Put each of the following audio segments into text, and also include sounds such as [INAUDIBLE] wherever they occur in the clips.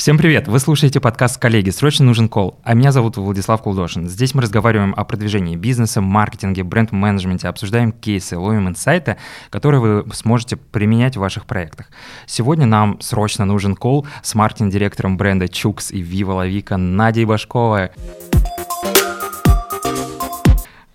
Всем привет! Вы слушаете подкаст «Коллеги. Срочно нужен кол». А меня зовут Владислав Кулдошин. Здесь мы разговариваем о продвижении бизнеса, маркетинге, бренд-менеджменте, обсуждаем кейсы, ловим инсайты, которые вы сможете применять в ваших проектах. Сегодня нам срочно нужен кол с маркетинг-директором бренда Чукс и Вива Лавика Надей Башковой.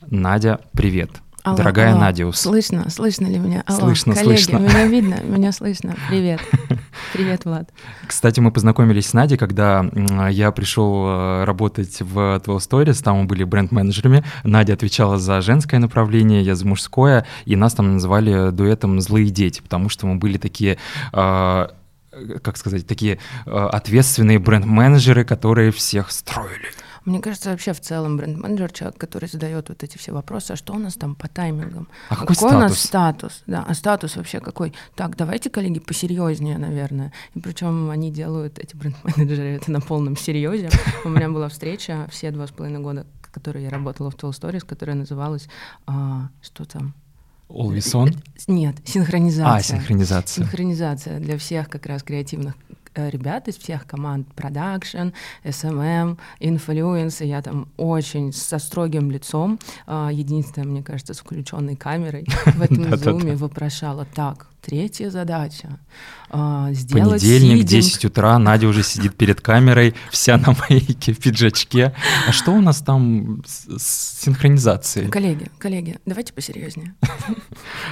Надя, привет! Алло, Дорогая алло. Надя. Слышно, слышно ли меня? Алло, слышно, коллеги, слышно. меня видно, меня слышно. Привет. [LAUGHS] Привет, Влад. Кстати, мы познакомились с Надей, когда я пришел э, работать в 12 Stories, там мы были бренд-менеджерами. Надя отвечала за женское направление, я за мужское, и нас там называли дуэтом «Злые дети», потому что мы были такие э, как сказать, такие э, ответственные бренд-менеджеры, которые всех строили. Мне кажется, вообще в целом бренд-менеджер человек, который задает вот эти все вопросы, а что у нас там по таймингам? А какой, какой статус? у нас статус? Да, а статус вообще какой? Так, давайте, коллеги, посерьезнее, наверное. И причем они делают, эти бренд-менеджеры, это на полном серьезе. У меня была встреча все два с половиной года, которые я работала в Tool Stories, которая называлась, а, что там, Always on? Нет, синхронизация. А, синхронизация. Синхронизация для всех как раз креативных ребят из всех команд продакшн, SMM, influence, я там очень со строгим лицом, а, единственное, мне кажется, с включенной камерой [LAUGHS] в этом зуме вопрошала так, Третья задача а, сделать Понедельник, сидинг. 10 утра, Надя уже сидит перед камерой, вся на мейке, в пиджачке. А что у нас там с синхронизацией? Коллеги, коллеги, давайте посерьезнее.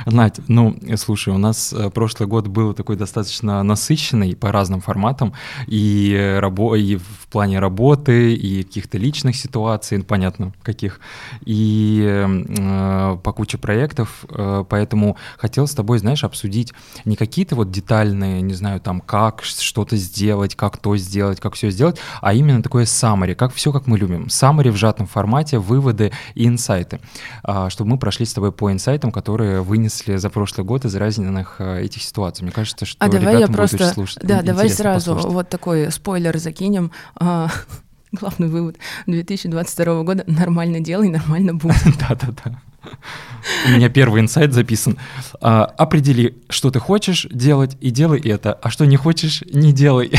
Надь, ну, слушай, у нас э, прошлый год был такой достаточно насыщенный по разным форматам, и, рабо и в плане работы, и каких-то личных ситуаций, ну, понятно, каких, и э, по куче проектов, э, поэтому хотел с тобой, знаешь, обсудить обсудить не какие-то вот детальные, не знаю, там, как что-то сделать, как то сделать, как все сделать, а именно такое summary, как все, как мы любим. Summary в сжатом формате, выводы и инсайты. А, чтобы мы прошли с тобой по инсайтам, которые вынесли за прошлый год из разных э, этих ситуаций. Мне кажется, что а давай я просто, слушать. Да, давай сразу послушать. вот такой спойлер закинем. А, [LAUGHS] главный вывод 2022 года нормально делай, нормально будет. [LAUGHS] Да-да-да. [LAUGHS] У меня первый инсайт записан. А, определи, что ты хочешь делать, и делай это. А что не хочешь, не делай.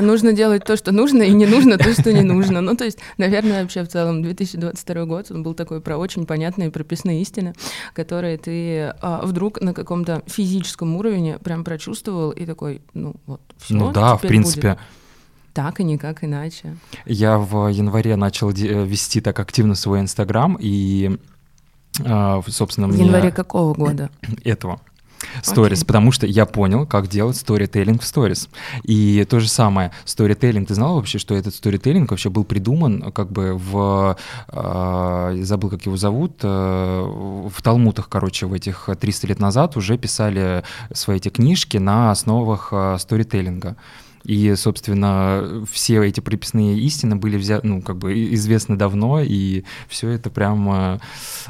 Нужно делать то, что нужно, и не нужно то, что не нужно. Ну, то есть, наверное, вообще в целом 2022 год он был такой про очень понятные прописные истины, которые ты а, вдруг на каком-то физическом уровне прям прочувствовал и такой, ну вот, все. Ну да, в принципе. Будет. Так и никак иначе. Я в январе начал вести так активно свой Инстаграм, и а, собственно, в мне... январе какого года? [CLEARS THROAT] Этого. Сторис, okay. потому что я понял, как делать сторителлинг в сторис. И то же самое, сторителлинг, ты знал вообще, что этот сторителлинг вообще был придуман как бы в, э, забыл, как его зовут, э, в Талмутах, короче, в этих 300 лет назад уже писали свои эти книжки на основах э, сторителлинга. И, собственно, все эти приписные истины были взяты, ну, как бы известны давно, и все это прям э,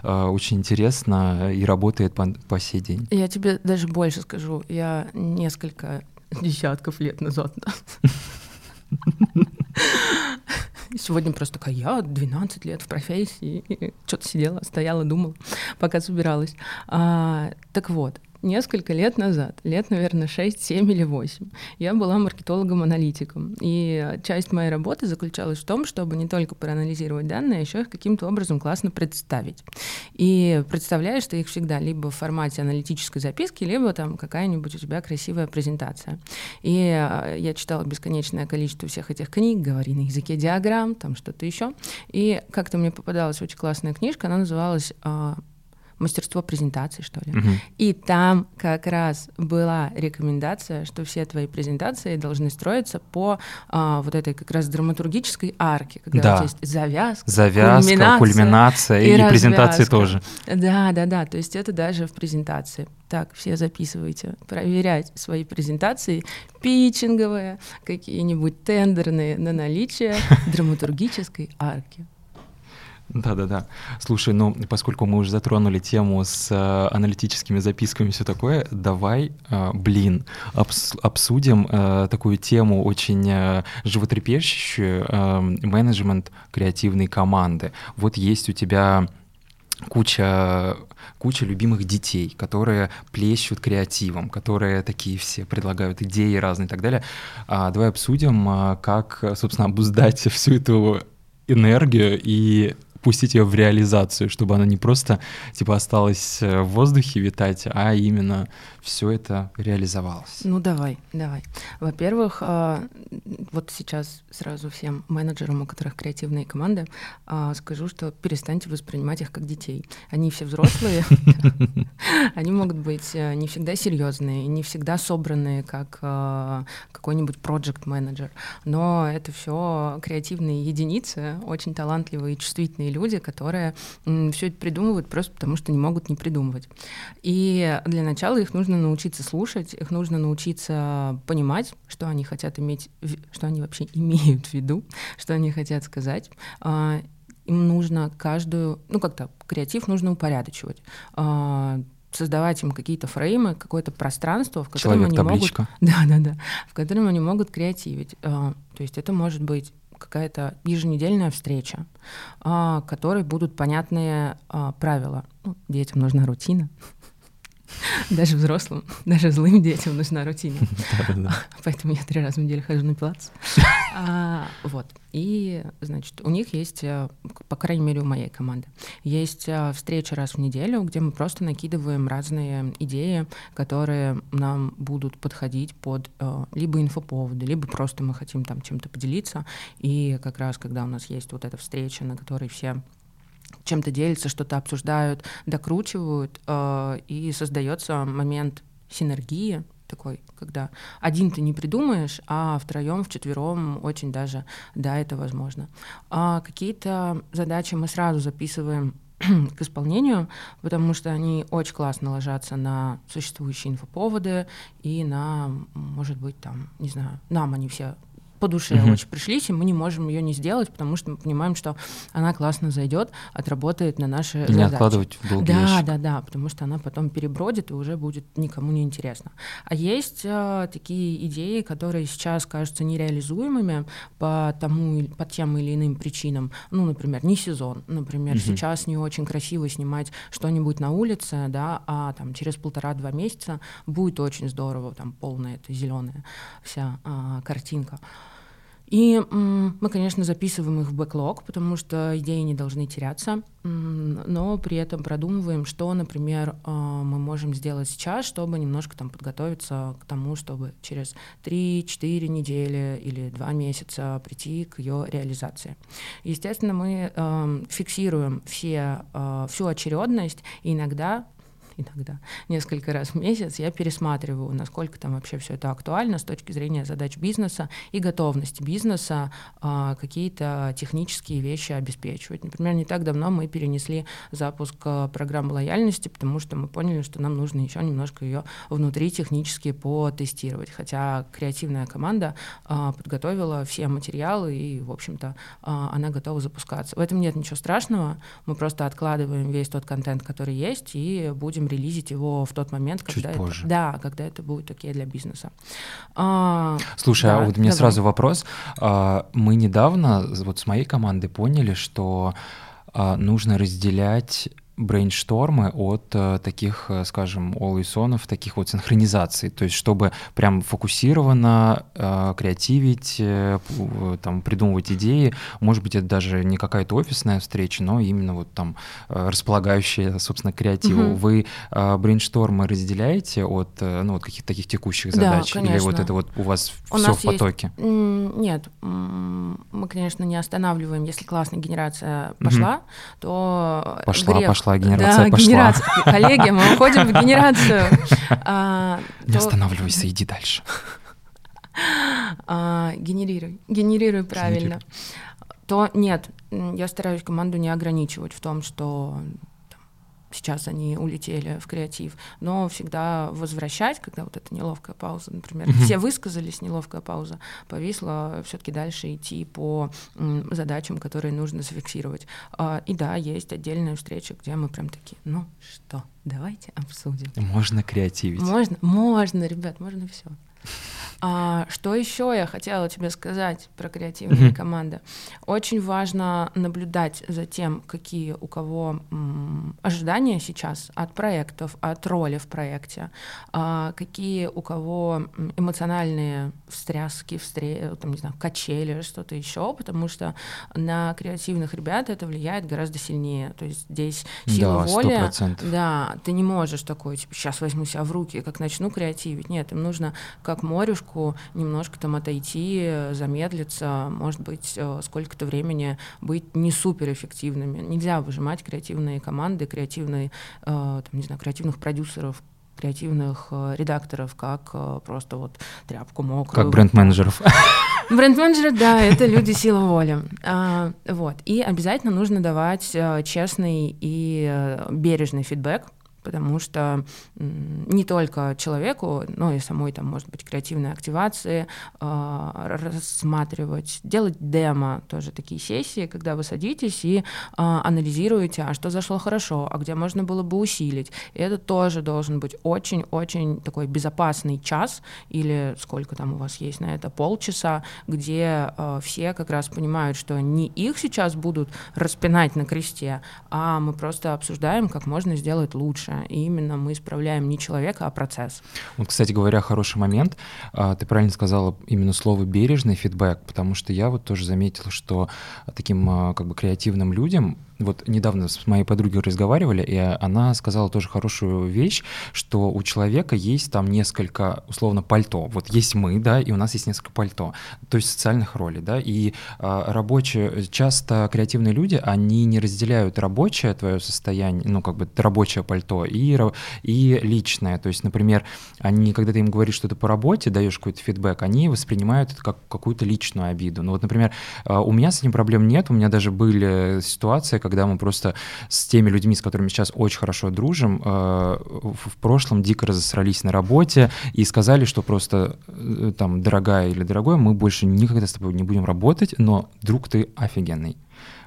очень интересно и работает по, по сей день. Я тебе даже больше скажу. Я несколько десятков лет назад Сегодня просто такая, я 12 лет в профессии, что-то сидела, стояла, думала, пока собиралась. А, так вот, несколько лет назад, лет, наверное, 6, 7 или 8, я была маркетологом-аналитиком. И часть моей работы заключалась в том, чтобы не только проанализировать данные, а еще их каким-то образом классно представить. И представляешь ты их всегда либо в формате аналитической записки, либо там какая-нибудь у тебя красивая презентация. И а, я читала бесконечное количество всех этих книг, говори на языке диаграмм, там что-то еще. И как-то мне попадалась очень классная книжка, она называлась а, мастерство презентации, что ли. Угу. И там как раз была рекомендация, что все твои презентации должны строиться по а, вот этой как раз драматургической арке, когда да. у тебя есть завязка, завязка кульминация, кульминация и, и презентации тоже. Да, да, да. То есть это даже в презентации. Так, все записывайте, проверять свои презентации, питчинговые, какие-нибудь тендерные на наличие [LAUGHS] драматургической арки. Да-да-да. Слушай, ну, поскольку мы уже затронули тему с э, аналитическими записками и все такое, давай, э, блин, обс обсудим э, такую тему очень животрепещущую, менеджмент креативной команды. Вот есть у тебя куча, куча любимых детей, которые плещут креативом, которые такие все предлагают идеи разные и так далее. А, давай обсудим, как, собственно, обуздать всю эту энергию и пустить ее в реализацию, чтобы она не просто типа осталась э, в воздухе витать, а именно все это реализовалось. Ну давай, давай. Во-первых, а, вот сейчас сразу всем менеджерам, у которых креативные команды, а, скажу, что перестаньте воспринимать их как детей. Они все взрослые, [LAUGHS] они могут быть э, не всегда серьезные, не всегда собранные, как а, какой-нибудь проект менеджер но это все креативные единицы, очень талантливые и чувствительные люди, которые все это придумывают просто потому, что не могут не придумывать. И для начала их нужно научиться слушать, их нужно научиться понимать, что они хотят иметь, что они вообще [LAUGHS] имеют в виду, что они хотят сказать а, им нужно каждую, ну как-то креатив нужно упорядочивать а, создавать им какие-то фреймы, какое-то пространство, в котором Человек, они табличка. могут, [LAUGHS] да, да, да, в котором они могут креативить. А, то есть это может быть какая-то еженедельная встреча, а, которой будут понятные правила. Ну, детям нужна рутина. [LAUGHS] [LAUGHS] Даже взрослым, даже злым детям нужна рутина. [LAUGHS] [LAUGHS] Поэтому я три раза в неделю хожу на пилатес. А, вот. И, значит, у них есть, э, по крайней мере, у моей команды, есть э, встреча раз в неделю, где мы просто накидываем разные идеи, которые нам будут подходить под э, либо инфоповоды, либо просто мы хотим там чем-то поделиться. И как раз, когда у нас есть вот эта встреча, на которой все чем-то делятся, что-то обсуждают, докручивают, и создается момент синергии, такой, когда один ты не придумаешь, а втроем, вчетвером очень даже, да, это возможно. А какие-то задачи мы сразу записываем [CLEARS THROAT] к исполнению, потому что они очень классно ложатся на существующие инфоповоды и на, может быть, там, не знаю, нам они все по душе угу. очень пришлись, и мы не можем ее не сделать, потому что мы понимаем, что она классно зайдет, отработает на наши и задачи. не откладывать в долгий Да, ящик. да, да, потому что она потом перебродит и уже будет никому не интересно. А есть э, такие идеи, которые сейчас кажутся нереализуемыми по тому, по тем или иным причинам. Ну, например, не сезон, например, угу. сейчас не очень красиво снимать что-нибудь на улице, да, а там через полтора-два месяца будет очень здорово, там полная эта зеленая вся э, картинка. И мы, конечно, записываем их в бэклог, потому что идеи не должны теряться, но при этом продумываем, что, например, а, мы можем сделать сейчас, чтобы немножко там подготовиться к тому, чтобы через 3-4 недели или 2 месяца прийти к ее реализации. Естественно, мы фиксируем все, а, всю очередность, и иногда иногда, несколько раз в месяц, я пересматриваю, насколько там вообще все это актуально с точки зрения задач бизнеса и готовности бизнеса а, какие-то технические вещи обеспечивать. Например, не так давно мы перенесли запуск а, программы лояльности, потому что мы поняли, что нам нужно еще немножко ее внутри технически потестировать. Хотя креативная команда а, подготовила все материалы и, в общем-то, а, она готова запускаться. В этом нет ничего страшного. Мы просто откладываем весь тот контент, который есть, и будем релизить его в тот момент, Чуть когда позже. это, да, когда это будет окей для бизнеса. А, Слушай, да, а вот мне давай. сразу вопрос. А, Мы недавно вот с моей командой поняли, что а, нужно разделять брейнштормы от э, таких, э, скажем, алвейсонов, таких вот синхронизаций, то есть чтобы прям фокусированно э, креативить, э, там придумывать идеи, может быть это даже не какая-то офисная встреча, но именно вот там располагающая, собственно, креативу. Мгм. Вы э, брейнштормы разделяете от ну вот каких-то таких текущих Да, задач, или вот конечно. это вот у вас У все в есть- потоке? М, Нет, мы, конечно, не останавливаем. Если классная генерация пошла, то Пошла, грех- пошла, генерация да, пошла. генерация. Коллеги, мы уходим в генерацию. [LAUGHS] А, Не то- останавливайся, иди дальше. [LAUGHS] а, генерируй, генерируй правильно. То нет, я стараюсь команду не ограничивать в том, что сейчас они улетели в креатив, но всегда возвращать, когда вот эта неловкая пауза, например, Мгм. все высказались, неловкая пауза повисла, все-таки дальше идти по задачам, которые нужно зафиксировать. А, И да, есть отдельная встреча, где мы прям такие, ну что, давайте обсудим. Можно креативить. Можно, можно, ребят, можно все. А, что еще я хотела тебе сказать про креативные команды? Очень важно наблюдать за тем, какие у кого м, ожидания сейчас от проектов, от роли в проекте, а, какие у кого эмоциональные встряски, встре... там, не знаю, качели, что-то еще, потому что на креативных ребят это влияет гораздо сильнее. То есть здесь сила да, воли. 100%. Да, ты не можешь такой, типа, сейчас возьму себя в руки, как начну креативить. Нет, им нужно как морюшку немножко там отойти, замедлиться, может быть, э, сколько-то времени быть не суперэффективными. Нельзя выжимать креативные команды, креативные, э, там, не знаю, креативных продюсеров, креативных э, редакторов, как просто вот тряпку мокрую. Как бренд-менеджеров. [LAUGHS] Бренд-менеджеры, да, это люди силы воли. А, вот. И обязательно нужно давать честный и бережный фидбэк потому что не только человеку, но и самой там, может быть, креативной активации э, рассматривать, делать демо, тоже такие сессии, когда вы садитесь и э, анализируете, а что зашло хорошо, а где можно было бы усилить. И это тоже должен быть очень-очень такой безопасный час или сколько там у вас есть на это, полчаса, где э, все как раз понимают, что не их сейчас будут распинать на кресте, а мы просто обсуждаем, как можно сделать лучше И именно мы исправляем не человека, а процесс. Вот, кстати говоря, хороший момент. А, ты правильно сказала именно слово бережный фидбэк, потому что я вот тоже заметил, что таким а, как бы креативным людям вот недавно с моей подругой разговаривали, и она сказала тоже хорошую вещь, что у человека есть там несколько, условно, пальто. Вот есть мы, да, и у нас есть несколько пальто, то есть социальных ролей, да, и а, рабочие, часто креативные люди, они не разделяют рабочее твое состояние, ну, как бы рабочее пальто и, и личное, то есть, например, они, когда ты им говоришь что-то по работе, даешь какой-то фидбэк, они воспринимают это как какую-то личную обиду. Ну, вот, например, а, у меня с этим проблем нет, у меня даже были ситуации, когда когда мы просто с теми людьми, с которыми сейчас очень хорошо дружим, э, в прошлом дико разосрались на работе и сказали, что просто э, там, дорогая или дорогой, мы больше никогда с тобой не будем работать, но друг ты офигенный.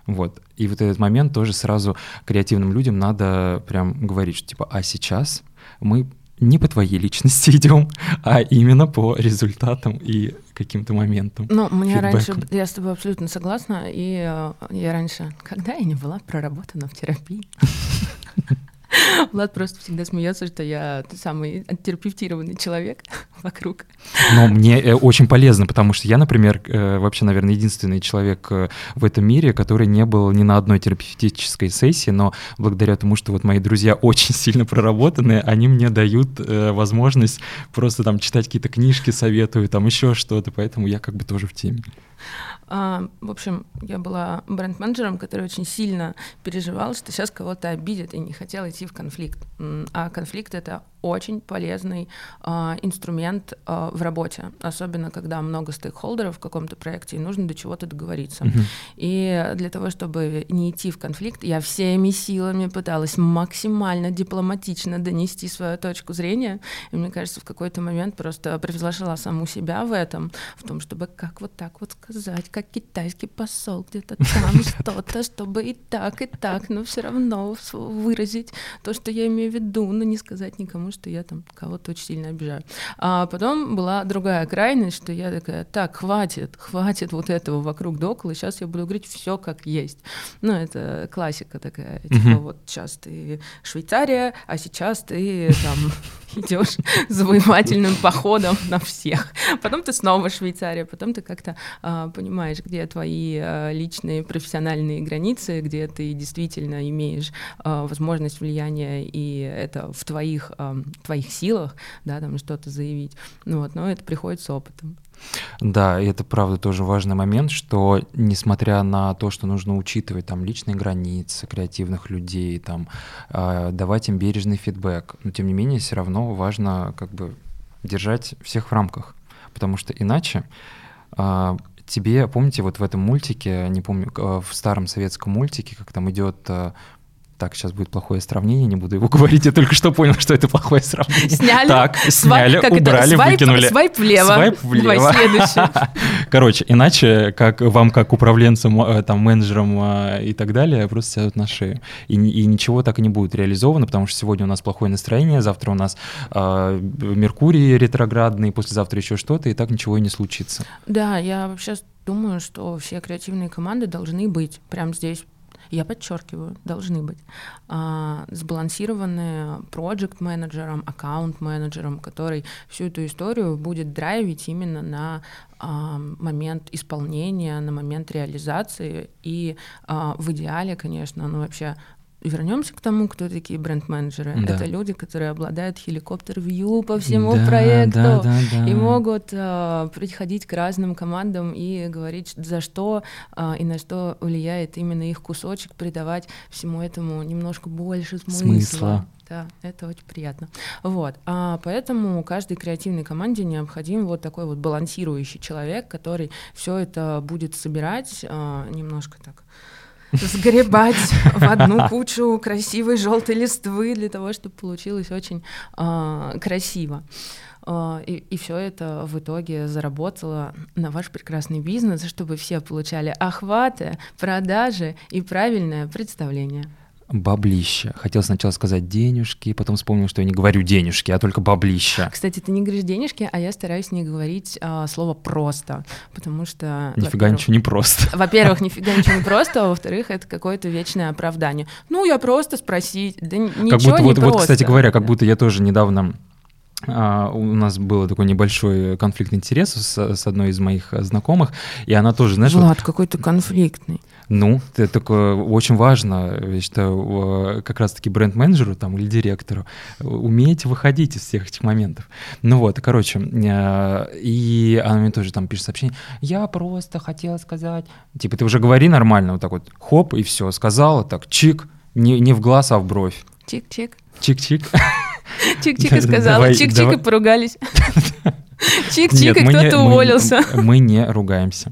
Вот. И вот этот момент тоже сразу креативным людям надо прям говорить, что типа, а сейчас мы не по твоей личности [LAUGHS] идем, а именно по результатам и каким-то моментом. Ну, мне раньше, я с тобой абсолютно согласна, и э, я раньше, когда я не была проработана в терапии, [LAUGHS] [LAUGHS] Влад просто всегда смеется, что я самый терапевтированный человек [LAUGHS] вокруг. Но мне э, очень полезно, потому что я, например, э, вообще, наверное, единственный человек э, в этом мире, который не был ни на одной терапевтической сессии, но благодаря тому, что вот мои друзья [LAUGHS] очень сильно проработанные, они мне дают возможность просто там читать какие-то книжки, советую, там еще что-то, поэтому я как бы тоже в теме. А, в общем, я была бренд-менеджером, который очень сильно переживал, что сейчас кого-то обидят и не хотел идти в конфликт. А конфликт — это очень полезный э, инструмент э, в работе, особенно когда много стейкхолдеров в каком-то проекте и нужно до чего-то договориться. Uh-huh. И для того, чтобы не идти в конфликт, я всеми силами пыталась максимально дипломатично донести свою точку зрения. И мне кажется, в какой-то момент просто превзошла саму себя в этом, в том, чтобы как вот так вот сказать, как китайский посол где-то там [LAUGHS] что-то, чтобы и так, и так, но все равно выразить то, что я имею в виду, но не сказать никому, что я там кого-то очень сильно обижаю. А потом была другая крайность, что я такая, так, хватит, хватит вот этого вокруг да около, сейчас я буду говорить все как есть. Ну, это классика такая, типа вот сейчас ты Швейцария, а сейчас ты там [LAUGHS] идешь завоевательным походом на всех. Потом ты снова Швейцария, потом ты как-то а, понимаешь, где твои а, личные профессиональные границы, где ты действительно имеешь а, возможность влияния, и это в твоих, а, твоих силах, да, там что-то заявить. Ну, вот, но это приходит с опытом. Да, и это правда тоже важный момент, что несмотря на то, что нужно учитывать там личные границы креативных людей, там э, давать им бережный фидбэк, но тем не менее все равно важно как бы держать всех в рамках, потому что иначе э, тебе, помните, вот в этом мультике, не помню, в старом советском мультике, как там идет Так, сейчас будет плохое сравнение, не буду его [LAUGHS] говорить, я только что понял, что это плохое сравнение. Сняли. Так, сняли, Свайп- как это? убрали, Свайп- выкинули. Свайп влево. Свайп влево. Давай следующий. [LAUGHS] Короче, иначе, как вам, как управленцам, э, там, менеджерам э, и так далее, просто сядут на шею. И, и ничего так и не будет реализовано, потому что сегодня у нас плохое настроение, завтра у нас э, Меркурий ретроградный, послезавтра еще что-то, и так ничего и не случится. Да, я вообще думаю, что все креативные команды должны быть прямо здесь. Я подчеркиваю, должны быть а, сбалансированные проект-менеджером, аккаунт-менеджером, который всю эту историю будет драйвить именно на а, момент исполнения, на момент реализации. И а, в идеале, конечно, ну вообще вернемся к тому, кто такие бренд-менеджеры. Да. Это люди, которые обладают хеликоптер-вью по всему Да, проекту да, да, да. и могут э, приходить к разным командам и говорить, за что э, и на что влияет именно их кусочек, придавать всему этому немножко больше смысла. Смысла. Да, это очень приятно. Вот. А поэтому каждой креативной команде необходим вот такой вот балансирующий человек, который все это будет собирать э, немножко так сгребать в одну [LAUGHS] кучу красивой желтой листвы для того, чтобы получилось очень а, красиво. А, И, все это в итоге заработало на ваш прекрасный бизнес, чтобы все получали охваты, продажи и правильное представление. Баблища. Хотел сначала сказать денежки, потом вспомнил, что я не говорю денежки, а только баблища. Кстати, ты не говоришь денежки, а я стараюсь не говорить а, слово просто, потому что... Нифига ничего не просто. [LAUGHS] Во-первых, нифига ничего не просто, а во-вторых, это какое-то вечное оправдание. Ну, я просто спросить, да н- ничего как будто, не вот, просто. вот, кстати говоря, как будто я тоже недавно а, у нас был такой небольшой конфликт интересов с, с одной из моих знакомых, и она тоже, знаешь, вот, Влад, какой-то конфликтный. ну, это такое очень важно, я считаю, как раз-таки бренд-менеджеру там или директору уметь выходить из всех этих моментов. Ну вот, короче, э, и она мне тоже там пишет сообщение, я просто хотела сказать, типа, ты уже говори нормально, вот так вот, хоп, и все, сказала, так, чик, не, не в глаз, а в бровь. Чик-чик. Чик-чик. Чик-чик и сказала, чик-чик и поругались. [LAUGHS] Чик-чик, и кто-то уволился. [LAUGHS] Мы не ругаемся.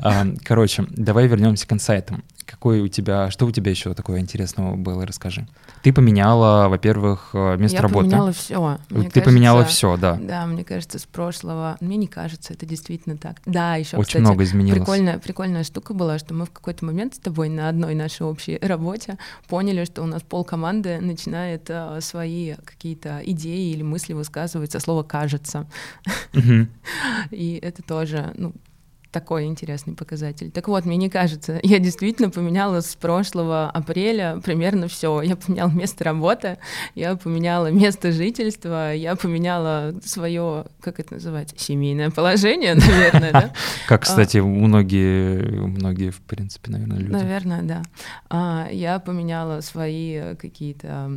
А, Короче, давай вернемся к инсайтам. Какой у тебя, что у тебя еще такого интересного было, расскажи. Ты поменяла, во-первых, э, место Я работы. поменяла все. Ты поменяла все, да. Да, мне кажется, с прошлого. Мне не кажется, это действительно так. Да, еще, Очень кстати, много изменилось. Прикольная, прикольная штука была, что мы в какой-то момент с тобой на одной нашей общей [LAUGHS] работе поняли, что у нас пол команды начинает э, свои какие-то идеи или мысли высказывать со слова «кажется». [LAUGHS] И это тоже, ну, такой интересный показатель. Так вот, мне не кажется, [LAUGHS] я действительно поменяла с прошлого апреля примерно все. Я поменяла место работы, я поменяла место жительства, я поменяла свое, как это называется, семейное положение, [LAUGHS] наверное, да? [LAUGHS] Как, кстати, многие, многие, в принципе, наверное, люди. Наверное, да. А, Я поменяла свои какие-то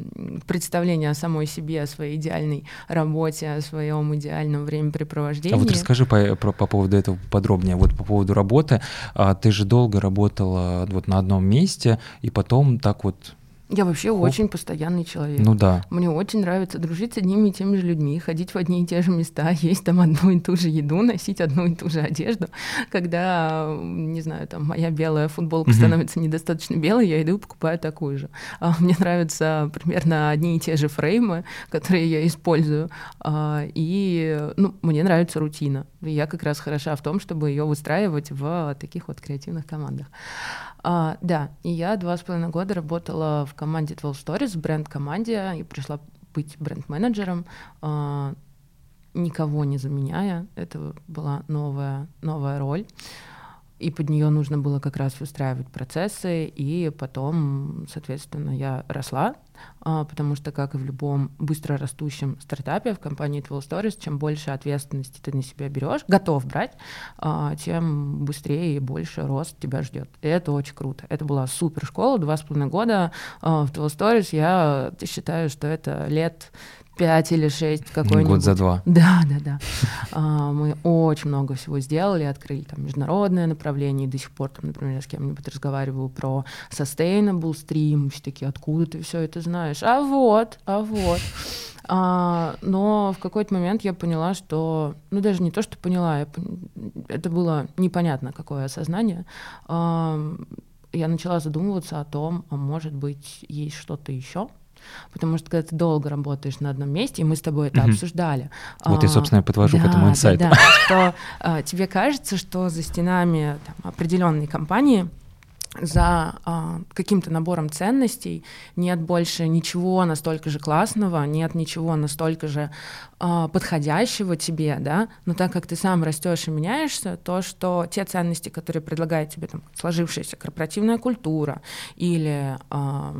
представления о самой себе, о своей идеальной работе, о своем идеальном времяпрепровождении. А вот расскажи по, про- по поводу этого подробнее. Вот по поводу работы. А, Ты же долго работала вот на одном месте, и потом так вот... Я вообще Хоп. очень постоянный человек. Ну да. Мне очень нравится дружить с одними и теми же людьми, ходить в одни и те же места, [LAUGHS] есть там одну и ту же еду, носить одну и ту же одежду. Когда, не знаю, там моя белая футболка Мгм. становится недостаточно белой, я иду и покупаю такую же. А Мне нравятся примерно одни и те же фреймы, которые я использую. А, И, ну, мне нравится рутина. И Я как раз хороша в том, чтобы ее выстраивать в таких вот креативных командах. А, да, и я два с половиной года работала в команде 12 Stories, бренд-команде, и пришла быть бренд-менеджером, а, никого не заменяя. Это была новая, новая роль. И под нее нужно было как раз выстраивать процессы, и потом, соответственно, я росла, а, потому что, как и в любом быстро растущем стартапе в компании 12 Stories, чем больше ответственности ты на себя берешь, готов брать, а, тем быстрее и больше рост тебя ждет. И это очень круто. Это была супер школа, два с половиной года а, в 12 Stories. Я считаю, что это лет пять или шесть какой-нибудь. Год за два. Да, да, да. А, Мы очень много всего сделали, открыли там международное направление, и до сих пор там, например, с кем-нибудь разговариваю про sustainable stream, все такие, откуда ты все это знаешь? А вот, а вот. А, но в какой-то момент я поняла, что, ну даже не то, что поняла, я это было непонятно, какое осознание. А, я начала задумываться о том, а может быть, есть что-то еще, Потому что когда ты долго работаешь на одном месте, и мы с тобой это обсуждали. Вот а, я, собственно, подвожу да, к этому инсайту. Да, да, что а, тебе кажется, что за стенами там, определенной компании за а, каким-то набором ценностей нет больше ничего настолько же классного, нет ничего настолько же а, подходящего тебе, да, но так как ты сам растешь и меняешься, то, что те ценности, которые предлагает тебе там, сложившаяся корпоративная культура или а,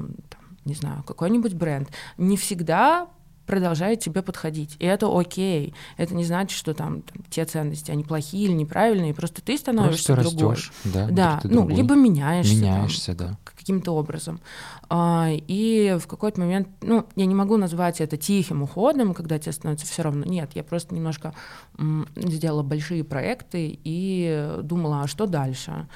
не знаю, какой-нибудь бренд, не всегда продолжает тебе подходить. И это окей. Это не значит, что там, там те ценности, они плохие или неправильные, просто ты становишься просто другой. Растешь, да, да ну, другой. либо меняешься. Меняешься, там, да. Каким-то образом. А, и в какой-то момент, ну, я не могу назвать это тихим уходом, когда тебе становится все равно. Нет, я просто немножко м, сделала большие проекты и думала, а что дальше?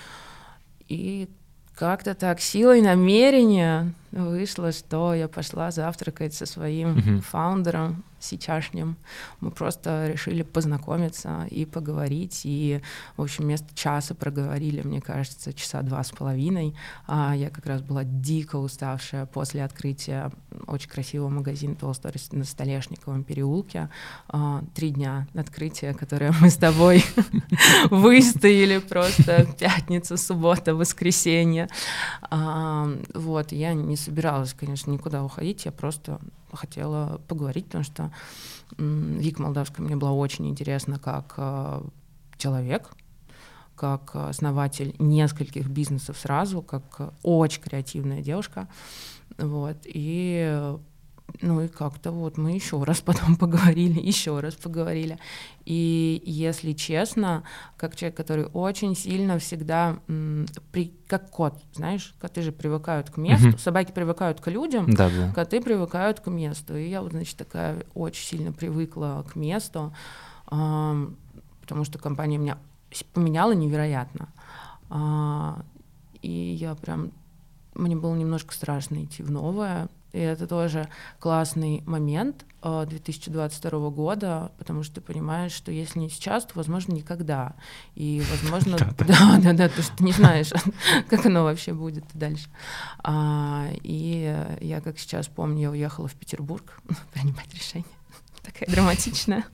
И как-то так силой намерения вышло, что я пошла завтракать со своим uh-huh. фаундером сейчасшним. Мы просто решили познакомиться и поговорить, и, в общем, вместо часа проговорили, мне кажется, часа два с половиной. А я как раз была дико уставшая после открытия очень красивого магазина Толсторис на Столешниковом переулке. А, три дня открытия, которое мы с тобой [LAUGHS] выстояли просто пятница, суббота, воскресенье. А, вот, я не собиралась, конечно, никуда уходить, я просто хотела поговорить, потому что Вика Молдавская мне была очень интересна как э, человек, как основатель нескольких бизнесов сразу, как очень креативная девушка. Вот. И ну и как-то вот мы еще раз [LAUGHS] потом поговорили, еще раз поговорили. И если честно, как человек, который очень сильно всегда, при, как кот, знаешь, коты же привыкают к месту, mm-hmm. собаки привыкают к людям, да, да. коты привыкают к месту. И я вот, значит, такая очень сильно привыкла к месту, э, потому что компания меня поменяла невероятно. Э, и я прям, мне было немножко страшно идти в новое, и это тоже классный момент 2022 э, года, потому что ты понимаешь, что если не сейчас, то, возможно, никогда. И, [LAUGHS] возможно, да, да, да, потому что ты не знаешь, [LAUGHS] как оно вообще будет дальше. А, и я, как сейчас помню, я уехала в Петербург [LAUGHS] принимать решение. Такая драматичная.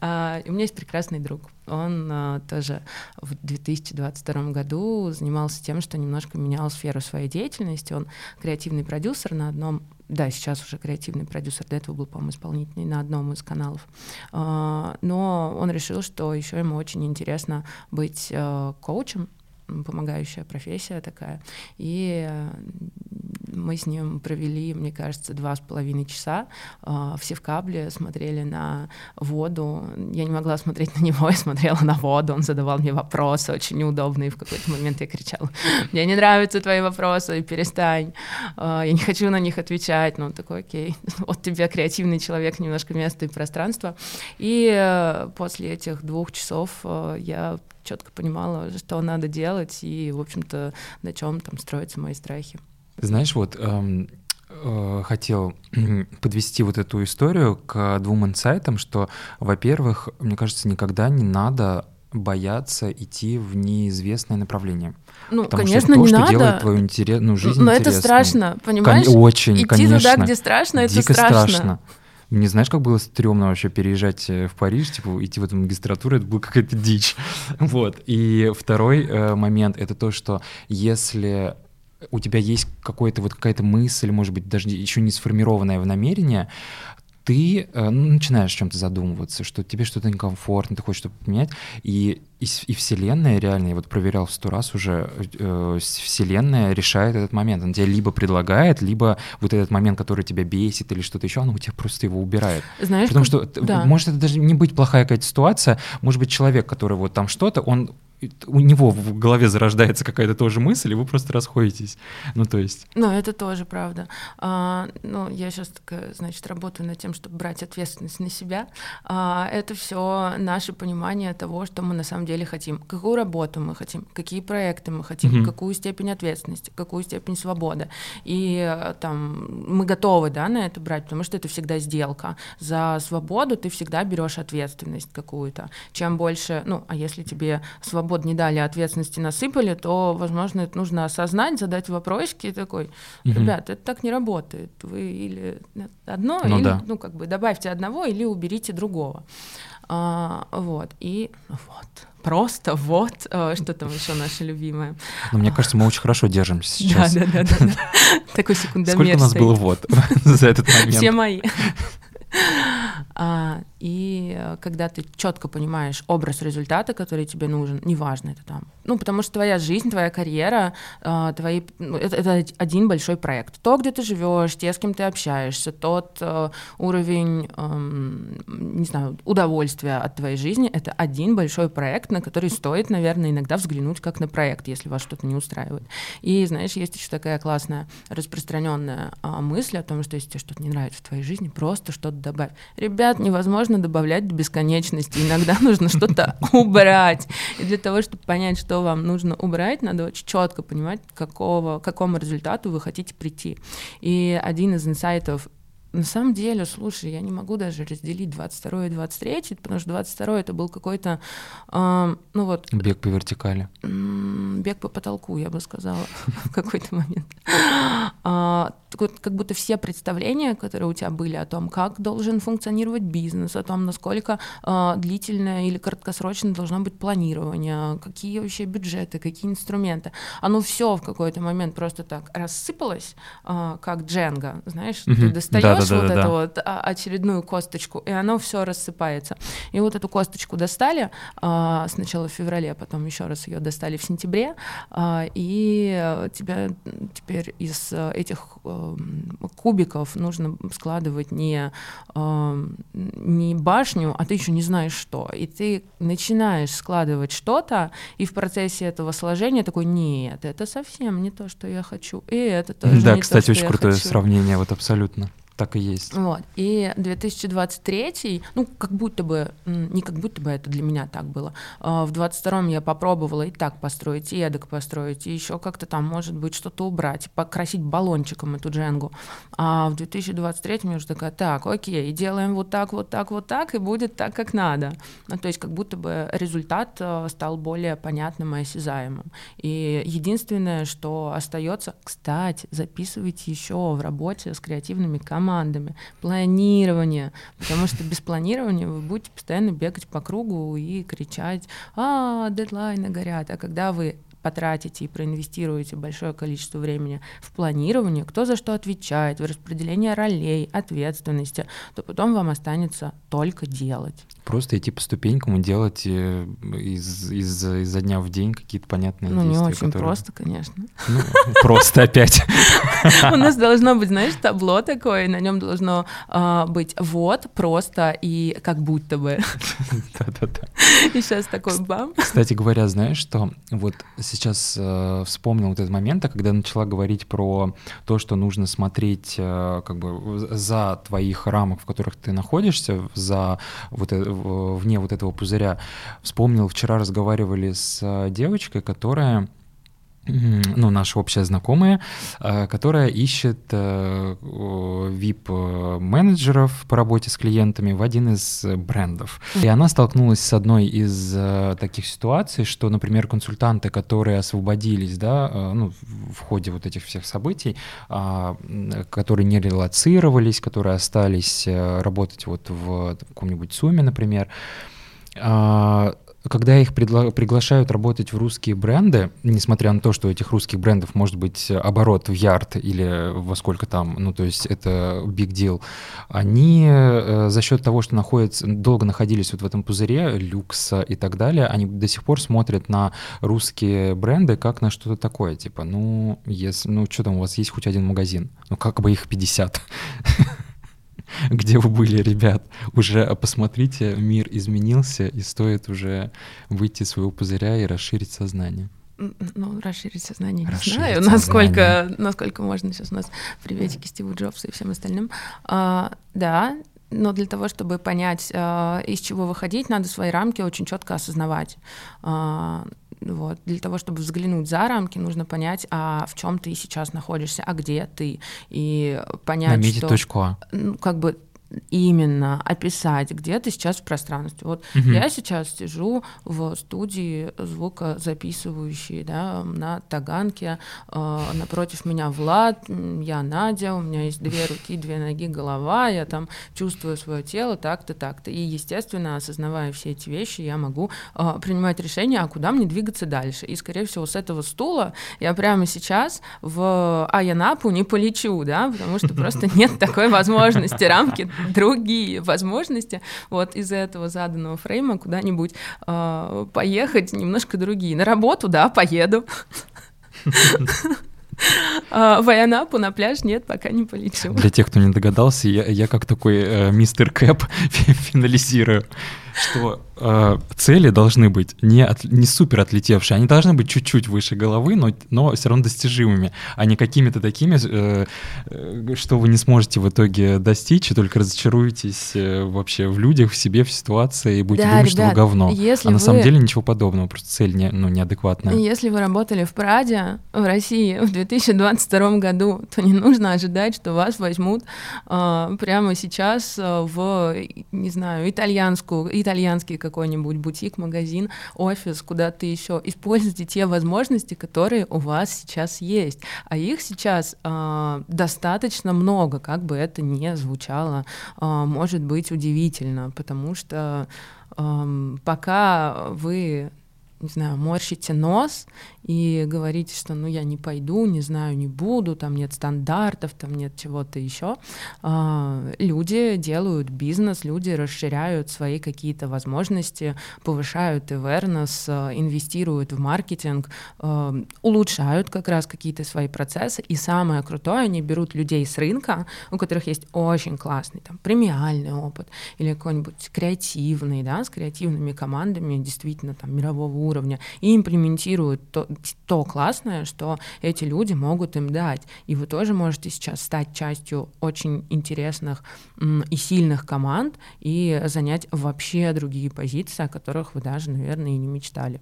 А, у меня есть прекрасный друг. Он а, тоже в 2022 году занимался тем, что немножко менял сферу своей деятельности. Он креативный продюсер на одном да, сейчас уже креативный продюсер, до этого был, по-моему, исполнительный на одном из каналов. А, но он решил, что еще ему очень интересно быть коучем, помогающая профессия такая. И мы с ним провели, мне кажется, два с половиной часа. А, все в кабле смотрели на воду. Я не могла смотреть на него, [LAUGHS] я смотрела на воду. Он задавал мне вопросы очень неудобные. В какой-то момент я кричала, [LAUGHS] мне не нравятся твои вопросы, перестань. А, я не хочу на них отвечать. Ну, он такой, окей, [LAUGHS] вот тебе креативный человек, немножко места и пространства. И э, после этих двух часов э, я четко понимала, что надо делать и, в общем-то, на чем там строятся мои страхи. Знаешь, вот эм, э, хотел [CLEARS THROAT] подвести вот эту историю к двум инсайтам, что, во-первых, мне кажется, никогда не надо бояться идти в неизвестное направление. Ну, Потому конечно, что то, не что надо. делает твою интерес, ну, жизнь Но это страшно, понимаешь? Кон- очень, Идти конечно. туда, где страшно, это Дико страшно. страшно. Мне знаешь, как было стрёмно вообще переезжать э, в Париж, типа идти в эту магистратуру, это была какая-то дичь. [LAUGHS] Вот. И второй э, момент — это то, что если у тебя есть какой-то вот какая-то мысль, может быть, даже еще не сформированное в намерение, ты э, ну, начинаешь о чем-то задумываться, что тебе что-то некомфортно, ты хочешь что-то поменять, и, и, и Вселенная реально, я вот проверял в сто раз уже, э, Вселенная решает этот момент. Она тебе либо предлагает, либо вот этот момент, который тебя бесит или что-то еще, она у тебя просто его убирает. Знаешь, Потому что да. может это даже не быть плохая какая-то ситуация, может быть человек, который вот там что-то, он у него в голове зарождается какая-то тоже мысль, и вы просто расходитесь. Ну, то есть... Ну, это тоже правда. А, ну, я сейчас, такая, значит, работаю над тем, чтобы брать ответственность на себя. А, это все наше понимание того, что мы на самом деле хотим. Какую работу мы хотим, какие проекты мы хотим, mm-hmm. какую степень ответственности, какую степень свободы. И э, там мы готовы, да, на это брать, потому что это всегда сделка. За свободу ты всегда берешь ответственность какую-то. Чем больше, ну, а если тебе свобода свобод не дали, ответственности насыпали, то, возможно, это нужно осознать, задать вопросики и такой, ребят, это так не работает. Вы или одно, ну, или, да. ну, как бы добавьте одного или уберите другого. А, вот, и вот, просто вот, а, что там еще наше любимое. Ну, мне кажется, мы очень хорошо держимся [LAUGHS] сейчас. Да, да, да, да. Такой секундомер Сколько у нас было вот [LAUGHS] за этот момент? Все мои. [LAUGHS] А, и э, когда ты четко понимаешь образ результата, который тебе нужен, неважно это там, ну потому что твоя жизнь, твоя карьера, э, твои, ну, это, это один большой проект. То, где ты живешь, те, с кем ты общаешься, тот э, уровень, э, не знаю, удовольствия от твоей жизни, это один большой проект, на который стоит, наверное, иногда взглянуть как на проект, если вас что-то не устраивает. И знаешь, есть еще такая классная распространенная э, мысль о том, что если тебе что-то не нравится в твоей жизни, просто что-то добавь. Ребят, невозможно невозможно добавлять до бесконечности. Иногда [LAUGHS] нужно что-то убрать. И для того, чтобы понять, что вам нужно убрать, надо очень четко понимать, какого, к какому результату вы хотите прийти. И один из инсайтов на самом деле, слушай, я не могу даже разделить 22 и 23, потому что 22 это был какой-то, э, ну вот... Бег по вертикали. Бег по потолку, я бы сказала, [LAUGHS] в какой-то момент. Как будто все представления, которые у тебя были о том, как должен функционировать бизнес, о том, насколько э, длительное или краткосрочное должно быть планирование, какие вообще бюджеты, какие инструменты, оно все в какой-то момент просто так рассыпалось, э, как дженга, знаешь, ты достаешь да, вот да, эту вот а, очередную косточку, и оно все рассыпается. И вот эту косточку достали а, сначала в феврале, потом еще раз ее достали в сентябре, а, и тебя теперь из этих эм, кубиков нужно складывать не, эм, не башню, а ты еще не знаешь что. И ты начинаешь складывать что-то, и в процессе этого сложения такой, нет, это совсем не то, что я хочу, и это тоже да, не кстати, то, очень крутое хочу. сравнение, вот абсолютно. Так и есть. Вот. И 2023, ну, как будто бы, не как будто бы это для меня так было. А, в 22-м я попробовала и так построить, и эдак построить, и еще как-то там, может быть, что-то убрать, покрасить баллончиком эту дженгу. А в 2023 я уже такая, так, окей, делаем вот так, вот так, вот так, и будет так, как надо. Ну, то есть как будто бы результат э, стал более понятным и осязаемым. И единственное, что остается, кстати, записывайте еще в работе с креативными командами командами, планирование, потому что без планирования вы будете постоянно бегать по кругу и кричать, а, дедлайны горят, а когда вы потратите и проинвестируете большое количество времени в планирование, кто за что отвечает, в распределение ролей, ответственности, то потом вам останется только делать. Просто идти по ступенькам и делать э, из, из, изо дня в день какие-то понятные ну, действия. Ну, не очень которые... просто, конечно. Ну, просто опять. [LAUGHS] У нас должно быть, знаешь, табло такое, на нем должно а, быть вот, просто и как будто бы. [LAUGHS] Да-да-да. И сейчас такой бам. Кстати говоря, знаешь, что вот сейчас э, вспомнил вот этот момент, а когда начала говорить про то, что нужно смотреть э, как бы за твоих рамок, в которых ты находишься, за вот это вне вот этого пузыря. Вспомнил, вчера разговаривали с э, девочкой, которая ну, наша общая знакомая, э, которая ищет VIP-менеджеров э, по работе с клиентами в один из брендов. И она столкнулась с одной из таких ситуаций, что, например, консультанты, которые освободились, да, ну, в ходе вот этих всех событий, а, которые не релацировались, которые остались работать вот в каком-нибудь СУМе, например, а, когда их предла- приглашают работать в русские бренды, несмотря на то, что этих русских брендов может быть оборот в ярд или во сколько там, ну то есть это big deal, они э, за счет того, что находятся, долго находились вот в этом пузыре, люкса и так далее, они до сих пор смотрят на русские бренды как на что-то такое, типа, ну, если, ну что там, у вас есть хоть один магазин, ну как бы их 50. [LAUGHS] [LAUGHS] где вы были, ребят. Уже посмотрите, мир изменился, и стоит уже выйти из своего пузыря и расширить сознание. Ну, расширить сознание, не расширить знаю, насколько, насколько можно сейчас у нас приветики Стиву Джобсу и всем остальным. А, да, но для того, чтобы понять, а, из чего выходить, надо свои рамки очень четко осознавать. А, вот. Для того, чтобы взглянуть за рамки, нужно понять, а в чем ты сейчас находишься, а где ты. И понять, Наметить что... точку А. Ну, как бы именно описать, где ты сейчас в пространстве. Вот угу. я сейчас сижу в студии звукозаписывающей, да, на Таганке, э, напротив меня Влад, я Надя, у меня есть две руки, две ноги, голова, я там чувствую свое тело так-то, так-то. И, естественно, осознавая все эти вещи, я могу э, принимать решение, а куда мне двигаться дальше. И, скорее всего, с этого стула я прямо сейчас в Аянапу не полечу, да, потому что просто нет такой возможности, рамки [LAUGHS] другие возможности вот из этого заданного фрейма куда-нибудь э, поехать немножко другие. На работу, да, поеду. А, в Айанапу на пляж нет, пока не полечу. Для тех, кто не догадался, я, как такой э, мистер Кэп [LAUGHS] финализирую что э, цели должны быть не, от, не супер отлетевшие, они должны быть чуть-чуть выше головы, но, но все равно достижимыми, а не какими-то такими, э, э, что вы не сможете в итоге достичь, и только разочаруетесь э, вообще в людях, в себе, в ситуации, и будете да, думать, ребят, что вы говно. Если а на вы... самом деле ничего подобного, просто цель не, ну, неадекватная. Если вы работали в Праде, в России в 2022 году, то не нужно ожидать, что вас возьмут э, прямо сейчас э, в, не знаю, итальянскую, итальянский какой-нибудь бутик, магазин, офис, куда-то еще. Используйте те возможности, которые у вас сейчас есть. А их сейчас э, достаточно много, как бы это ни звучало, э, может быть удивительно, потому что э, пока вы не знаю, морщите нос и говорите, что ну я не пойду, не знаю, не буду, там нет стандартов, там нет чего-то еще. А, люди делают бизнес, люди расширяют свои какие-то возможности, повышают awareness, инвестируют в маркетинг, а, улучшают как раз какие-то свои процессы. И самое крутое, они берут людей с рынка, у которых есть очень классный там премиальный опыт или какой-нибудь креативный, да, с креативными командами, действительно там мирового уровня, и имплементируют то, то классное, что эти люди могут им дать. И вы тоже можете сейчас стать частью очень интересных и сильных команд и занять вообще другие позиции, о которых вы даже, наверное, и не мечтали.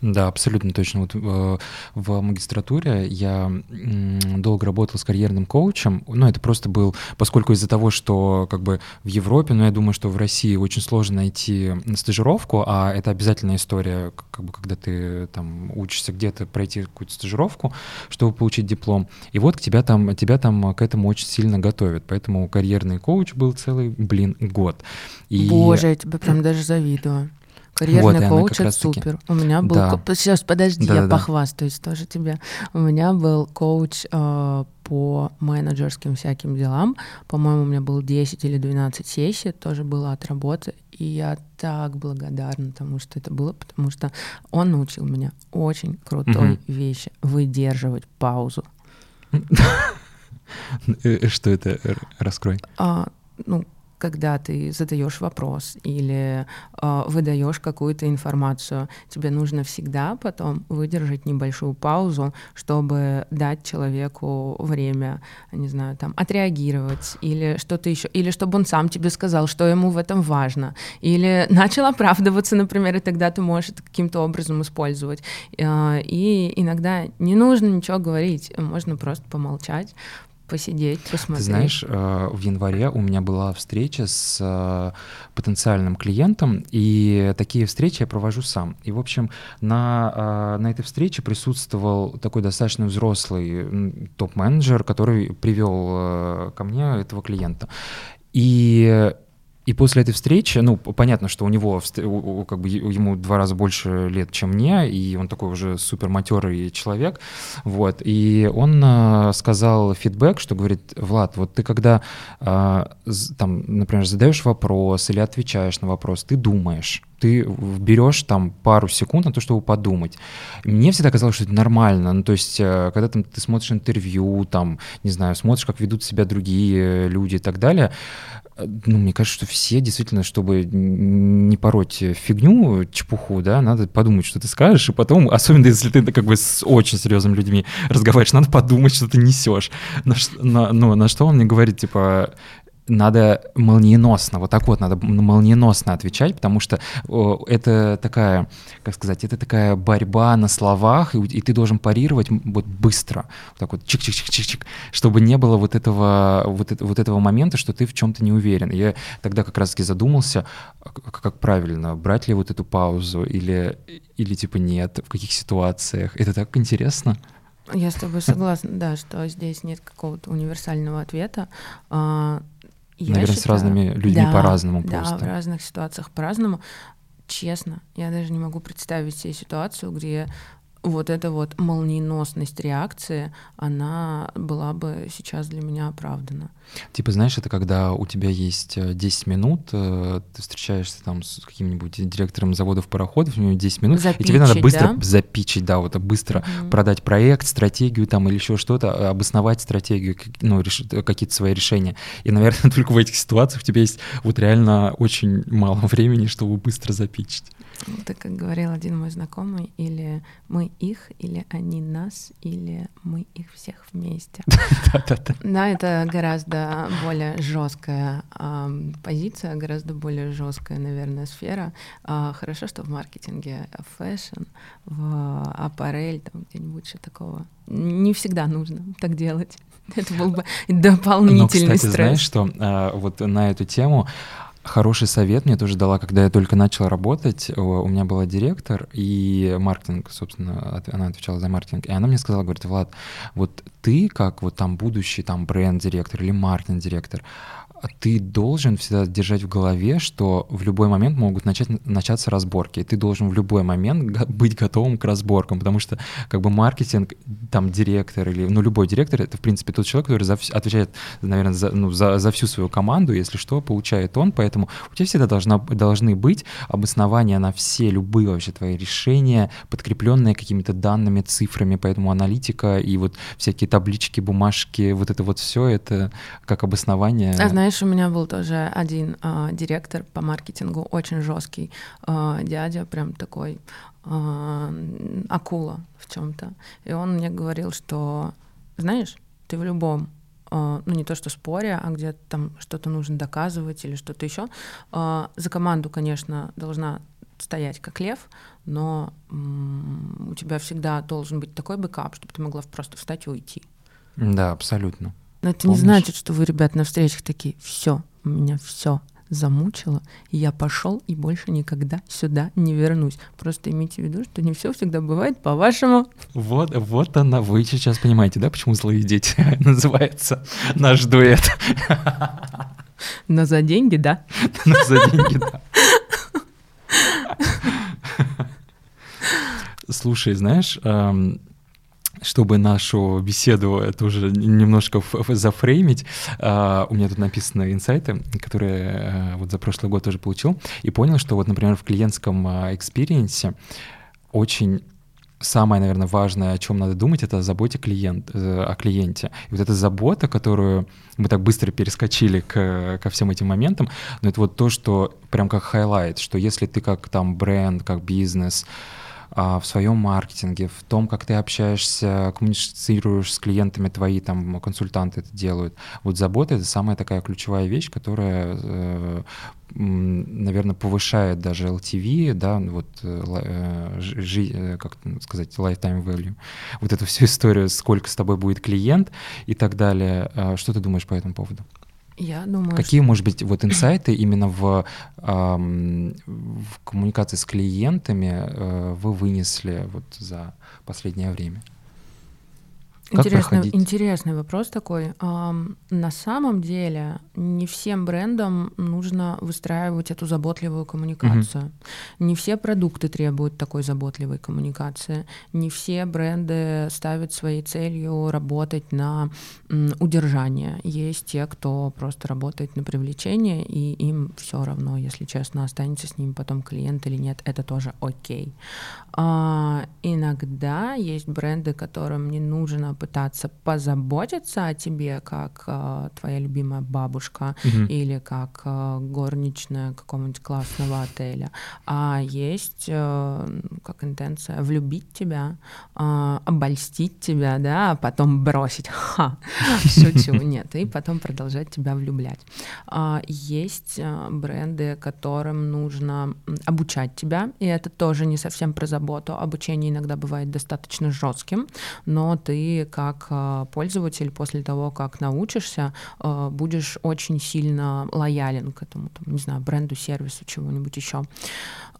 Да, абсолютно точно. Вот в, в магистратуре я долго работал с карьерным коучем. Ну, это просто был, поскольку из-за того, что как бы в Европе, но ну, я думаю, что в России очень сложно найти стажировку, а это обязательная история, как бы, когда ты там учишься где-то пройти какую-то стажировку, чтобы получить диплом. И вот к тебя там, тебя там к этому очень сильно готовят. Поэтому карьерный коуч был целый, блин, год. И... Боже, я тебе прям даже завидую. Карьерный вот, коуч это супер. У меня был... Да. Сейчас, подожди, да, я да. похвастаюсь тоже тебе. У меня был коуч э, по менеджерским всяким делам. По-моему, у меня было 10 или 12 сессий, тоже было от работы. И я так благодарна тому, что это было, потому что он научил меня очень крутой угу. вещи — выдерживать паузу. [LAUGHS] Что это? Раскрой. А, ну, когда ты задаешь вопрос или э, выдаешь какую-то информацию, тебе нужно всегда потом выдержать небольшую паузу, чтобы дать человеку время, не знаю, там, отреагировать или что-то еще, или чтобы он сам тебе сказал, что ему в этом важно, или начал оправдываться, например, и тогда ты можешь это каким-то образом использовать. Э, и иногда не нужно ничего говорить, можно просто помолчать, посидеть, посмотреть. Ты знаешь, э, в январе у меня была встреча с э, потенциальным клиентом, и такие встречи я провожу сам. И, в общем, на, э, на этой встрече присутствовал такой достаточно взрослый топ-менеджер, который привел ко мне этого клиента. И и после этой встречи, ну, понятно, что у него, как бы, ему два раза больше лет, чем мне, и он такой уже супер матерый человек, вот, и он э, сказал фидбэк, что говорит, Влад, вот ты когда, э, там, например, задаешь вопрос или отвечаешь на вопрос, ты думаешь, ты берешь там пару секунд на то, чтобы подумать. Мне всегда казалось, что это нормально. Ну, то есть, э, когда там, ты смотришь интервью, там, не знаю, смотришь, как ведут себя другие люди и так далее, ну, мне кажется, что все действительно, чтобы не пороть фигню, чепуху, да, надо подумать, что ты скажешь, и потом, особенно если ты как бы с очень серьезными людьми разговариваешь, надо подумать, что ты несешь. На, на, ну, на что он мне говорит, типа, надо молниеносно, вот так вот надо молниеносно отвечать, потому что это такая, как сказать, это такая борьба на словах, и, и ты должен парировать вот быстро, вот так вот чик-чик-чик-чик, чтобы не было вот этого, вот, это, вот этого момента, что ты в чем-то не уверен. Я тогда как раз-таки задумался, как, как правильно, брать ли вот эту паузу или, или типа нет, в каких ситуациях. Это так интересно. Я с тобой согласна, да, что здесь нет какого-то универсального ответа. Я Наверное, считаю, с разными людьми да, по-разному просто. Да, в разных ситуациях по-разному. Честно, я даже не могу представить себе ситуацию, где вот эта вот молниеносность реакции, она была бы сейчас для меня оправдана. Типа, знаешь, это когда у тебя есть 10 э, минут, э, ты встречаешься там с каким-нибудь директором заводов пароходов, у него 10 минут, запичить, и тебе надо быстро да? запичить, да, вот быстро mm-hmm. продать проект, стратегию там или еще что-то, а, обосновать стратегию, ну, реш... какие-то свои решения. И, наверное, [LAUGHS] только в этих ситуациях у тебя есть вот реально очень мало [LAUGHS] времени, чтобы быстро за pitch ить. Так как говорил один мой знакомый, или мы их, или они нас, или мы их всех вместе. [LAUGHS] Да, это гораздо более жесткая позиция, гораздо более жесткая, наверное, сфера. А, хорошо, что в маркетинге fashion, в apparel, там где-нибудь что такого. Не всегда нужно так делать. [LAUGHS] Это был бы дополнительный Но, кстати, стресс. знаешь, что а, вот на эту тему Хороший совет мне тоже дала, когда я только начал работать. У меня была директор и маркетинг, собственно, она отвечала за маркетинг. И она мне сказала, говорит, Влад, вот ты как вот там будущий там бренд-директор или маркетинг-директор, ты должен всегда держать в голове, что в любой момент могут начать, начаться разборки. Ты должен в любой момент быть готовым к разборкам, потому что как бы маркетинг, там директор или, ну, любой директор, это, в принципе, тот человек, который за, отвечает, наверное, за, ну, за, за всю свою команду, если что, получает он, поэтому у тебя всегда должна, должны быть обоснования на все, любые вообще твои решения, подкрепленные какими-то данными, цифрами, поэтому аналитика и вот всякие таблички, бумажки, вот это вот все, это как обоснование. А знаешь, у меня был тоже один э, директор по маркетингу, очень жесткий э, дядя, прям такой э, акула в чем-то. И он мне говорил, что, знаешь, ты в любом ну не то что споре, а где там что-то нужно доказывать или что-то еще. За команду, конечно, должна стоять как лев, но у тебя всегда должен быть такой backup, чтобы ты могла просто встать и уйти. Да, абсолютно. Но это Помнишь? не значит, что вы, ребят, на встречах такие, все, у меня все замучило, я пошел и больше никогда сюда не вернусь. Просто имейте в виду, что не все всегда бывает по-вашему. Вот, вот она, вы сейчас понимаете, да, почему злые дети [LAUGHS] называется наш дуэт. [LAUGHS] Но за деньги, да. [LAUGHS] Но за деньги, да. Слушай, знаешь, чтобы нашу беседу это уже немножко за frame ить, э, у меня тут написаны инсайты, которые э, вот за прошлый год тоже получил, и понял, что вот, например, в клиентском experience э, очень самое, наверное, важное, о чем надо думать, это о заботе клиент, э, о клиенте. И вот эта забота, которую мы так быстро перескочили к, ко всем этим моментам, но это вот то, что прям как highlight, что если ты как там бренд, как бизнес, а, в своем маркетинге, в том, как ты общаешься, коммуницируешь с клиентами, твои там консультанты это делают. Вот забота — это самая такая ключевая вещь, которая э, наверное, повышает даже LTV, да, вот, э, э, жи, как сказать, lifetime value, вот эту всю историю, сколько с тобой будет клиент и так далее. А что ты думаешь по этому поводу? Я думаю, Какие, что... может быть, вот инсайты именно в, эм, в коммуникации с клиентами э, вы вынесли вот за последнее время? Как интересный, интересный вопрос такой. На самом деле не всем брендам нужно выстраивать эту заботливую коммуникацию. Угу. Не все продукты требуют такой заботливой коммуникации. Не все бренды ставят своей целью работать на удержание. Есть те, кто просто работает на привлечение, и им все равно, если честно, останется с ним потом клиент или нет, это тоже окей. А, иногда есть бренды, которым не нужно пытаться позаботиться о тебе, как э, твоя любимая бабушка Мгм. или как э, горничная какого-нибудь классного отеля, а есть э, как интенция влюбить тебя, э, обольстить тебя, да, а потом бросить. Ха, шучу, [LAUGHS] нет, и потом продолжать тебя влюблять. А, Есть э, бренды, которым нужно обучать тебя, и это тоже не совсем про заботу. Обучение иногда бывает достаточно жестким, но ты как э, пользователь после того, как научишься, э, будешь очень сильно лоялен к этому, там, не знаю, бренду, сервису, чего-нибудь еще.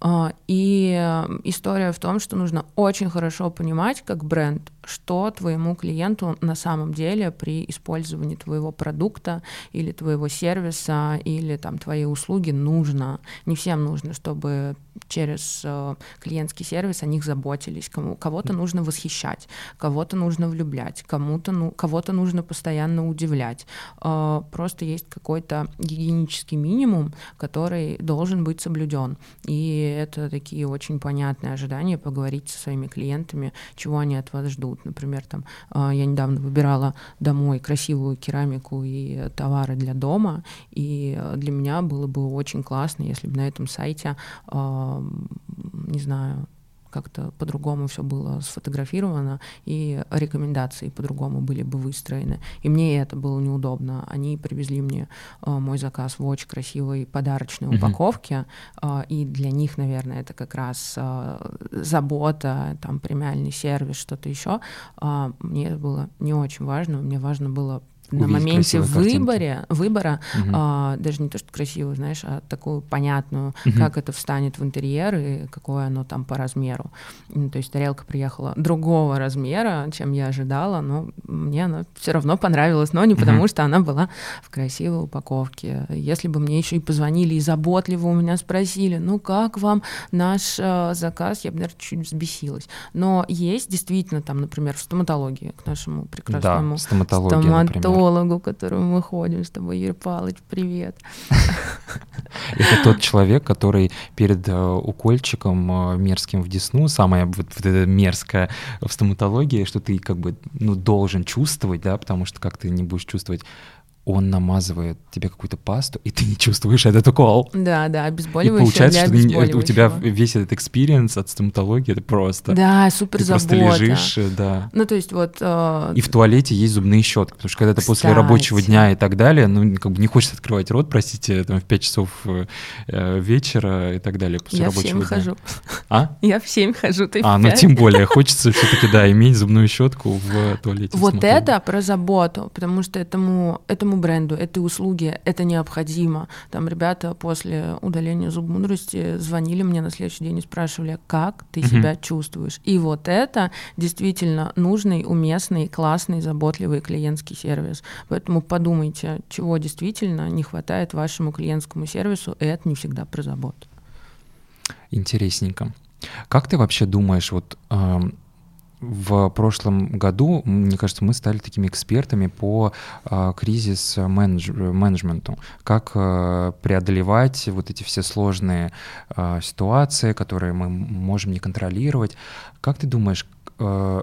А, И э, история в том, что нужно очень хорошо понимать, как бренд, что твоему клиенту на самом деле при использовании твоего продукта или твоего сервиса или там твоей услуги нужно. Не всем нужно, чтобы через э, клиентский сервис о них заботились. Кому, кого-то нужно восхищать, кого-то нужно влюблять, кому-то ну, кого-то нужно постоянно удивлять. Э, просто есть какой-то гигиенический минимум, который должен быть соблюден. И это такие очень понятные ожидания поговорить со своими клиентами, чего они от вас ждут. Например, там э, я недавно выбирала домой красивую керамику и товары для дома, и для меня было бы очень классно, если бы на этом сайте, э, не знаю, как-то по-другому все было сфотографировано, и рекомендации по-другому были бы выстроены. И мне это было неудобно. Они привезли мне э, мой заказ в очень красивой подарочной упаковке, э, и для них, наверное, это как раз э, забота, там, премиальный сервис, что-то еще. А мне это было не очень важно. Мне важно было на Увидеть моменте картинки. выборе, выбора Мгм. а, даже не то, что красивую, знаешь, а такую понятную, Мгм. как это встанет в интерьер и какое оно там по размеру. М, То есть тарелка приехала другого размера, чем я ожидала, но мне она все равно понравилась, но не Мгм. потому, что она была в красивой упаковке. Если бы мне еще и позвонили и заботливо у меня спросили, ну как вам наш э, заказ, я бы, наверное, чуть взбесилась. Но есть действительно там, например, в стоматологии к нашему прекрасному Да, стоматология, например. Стоматологу, к которому мы ходим с тобой, Юрий Павлович, привет. [LAUGHS] Это тот человек, который перед э, укольчиком э, мерзким в десну, самое вот, вот это в стоматологии, что ты как бы ну, должен чувствовать, да, потому что как ты не будешь чувствовать, он намазывает тебе какую-то пасту, и ты не чувствуешь этот укол. Да, да, И обезболивающее получается, для что у тебя весь этот experience от стоматологии, это просто... Да, супер ты просто забота. лежишь, э, да. Ну, то есть вот... э, И в туалете есть зубные щетки, потому что когда ты после рабочего дня и так далее, ну, как бы не хочется открывать рот, простите, там, в 5 часов э, э, вечера и так далее после я в рабочего 7 дня. хожу. А? Я в 7 хожу, ты в А, ну тем более, хочется все-таки, да, иметь зубную щетку в туалете. Вот это про заботу, потому что этому, этому бренду, этой услуге это необходимо. Там ребята после удаления зуб мудрости звонили мне на следующий день и спрашивали, как ты Мгм. себя чувствуешь. И вот это действительно нужный, уместный, классный, заботливый клиентский сервис. Поэтому подумайте, чего действительно не хватает вашему клиентскому сервису, и это не всегда про заботу. Интересненько. Как ты вообще думаешь, вот эм, в прошлом году, мне кажется, мы стали такими экспертами по э, кризис менедж- менеджменту, как э, преодолевать вот эти все сложные э, ситуации, которые мы можем не контролировать. Как ты думаешь, э,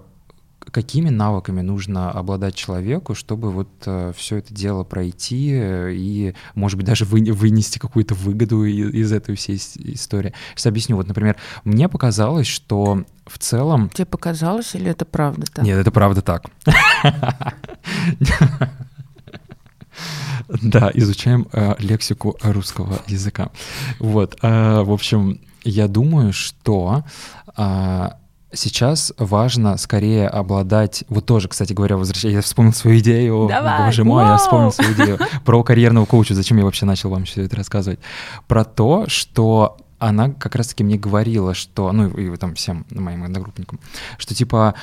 какими навыками нужно обладать человеку, чтобы вот все это дело пройти э, и, может быть, даже вы- вынести какую-то выгоду и- из этой всей ис- истории? Сейчас объясню. Вот, например, мне показалось, что в целом... Тебе показалось или это правда так? Нет, это правда так. Да, изучаем э, лексику русского языка. Вот, э, в общем, я думаю, что э, сейчас важно скорее обладать... Вот тоже, кстати говоря, возвращаясь, я вспомнил свою идею. Давай, Боже мой, я вау! вспомнил свою идею про карьерного коуча. Зачем я вообще начал вам все это рассказывать? Про то, что она как раз-таки мне говорила, что, ну и там всем моим одногруппникам, что типа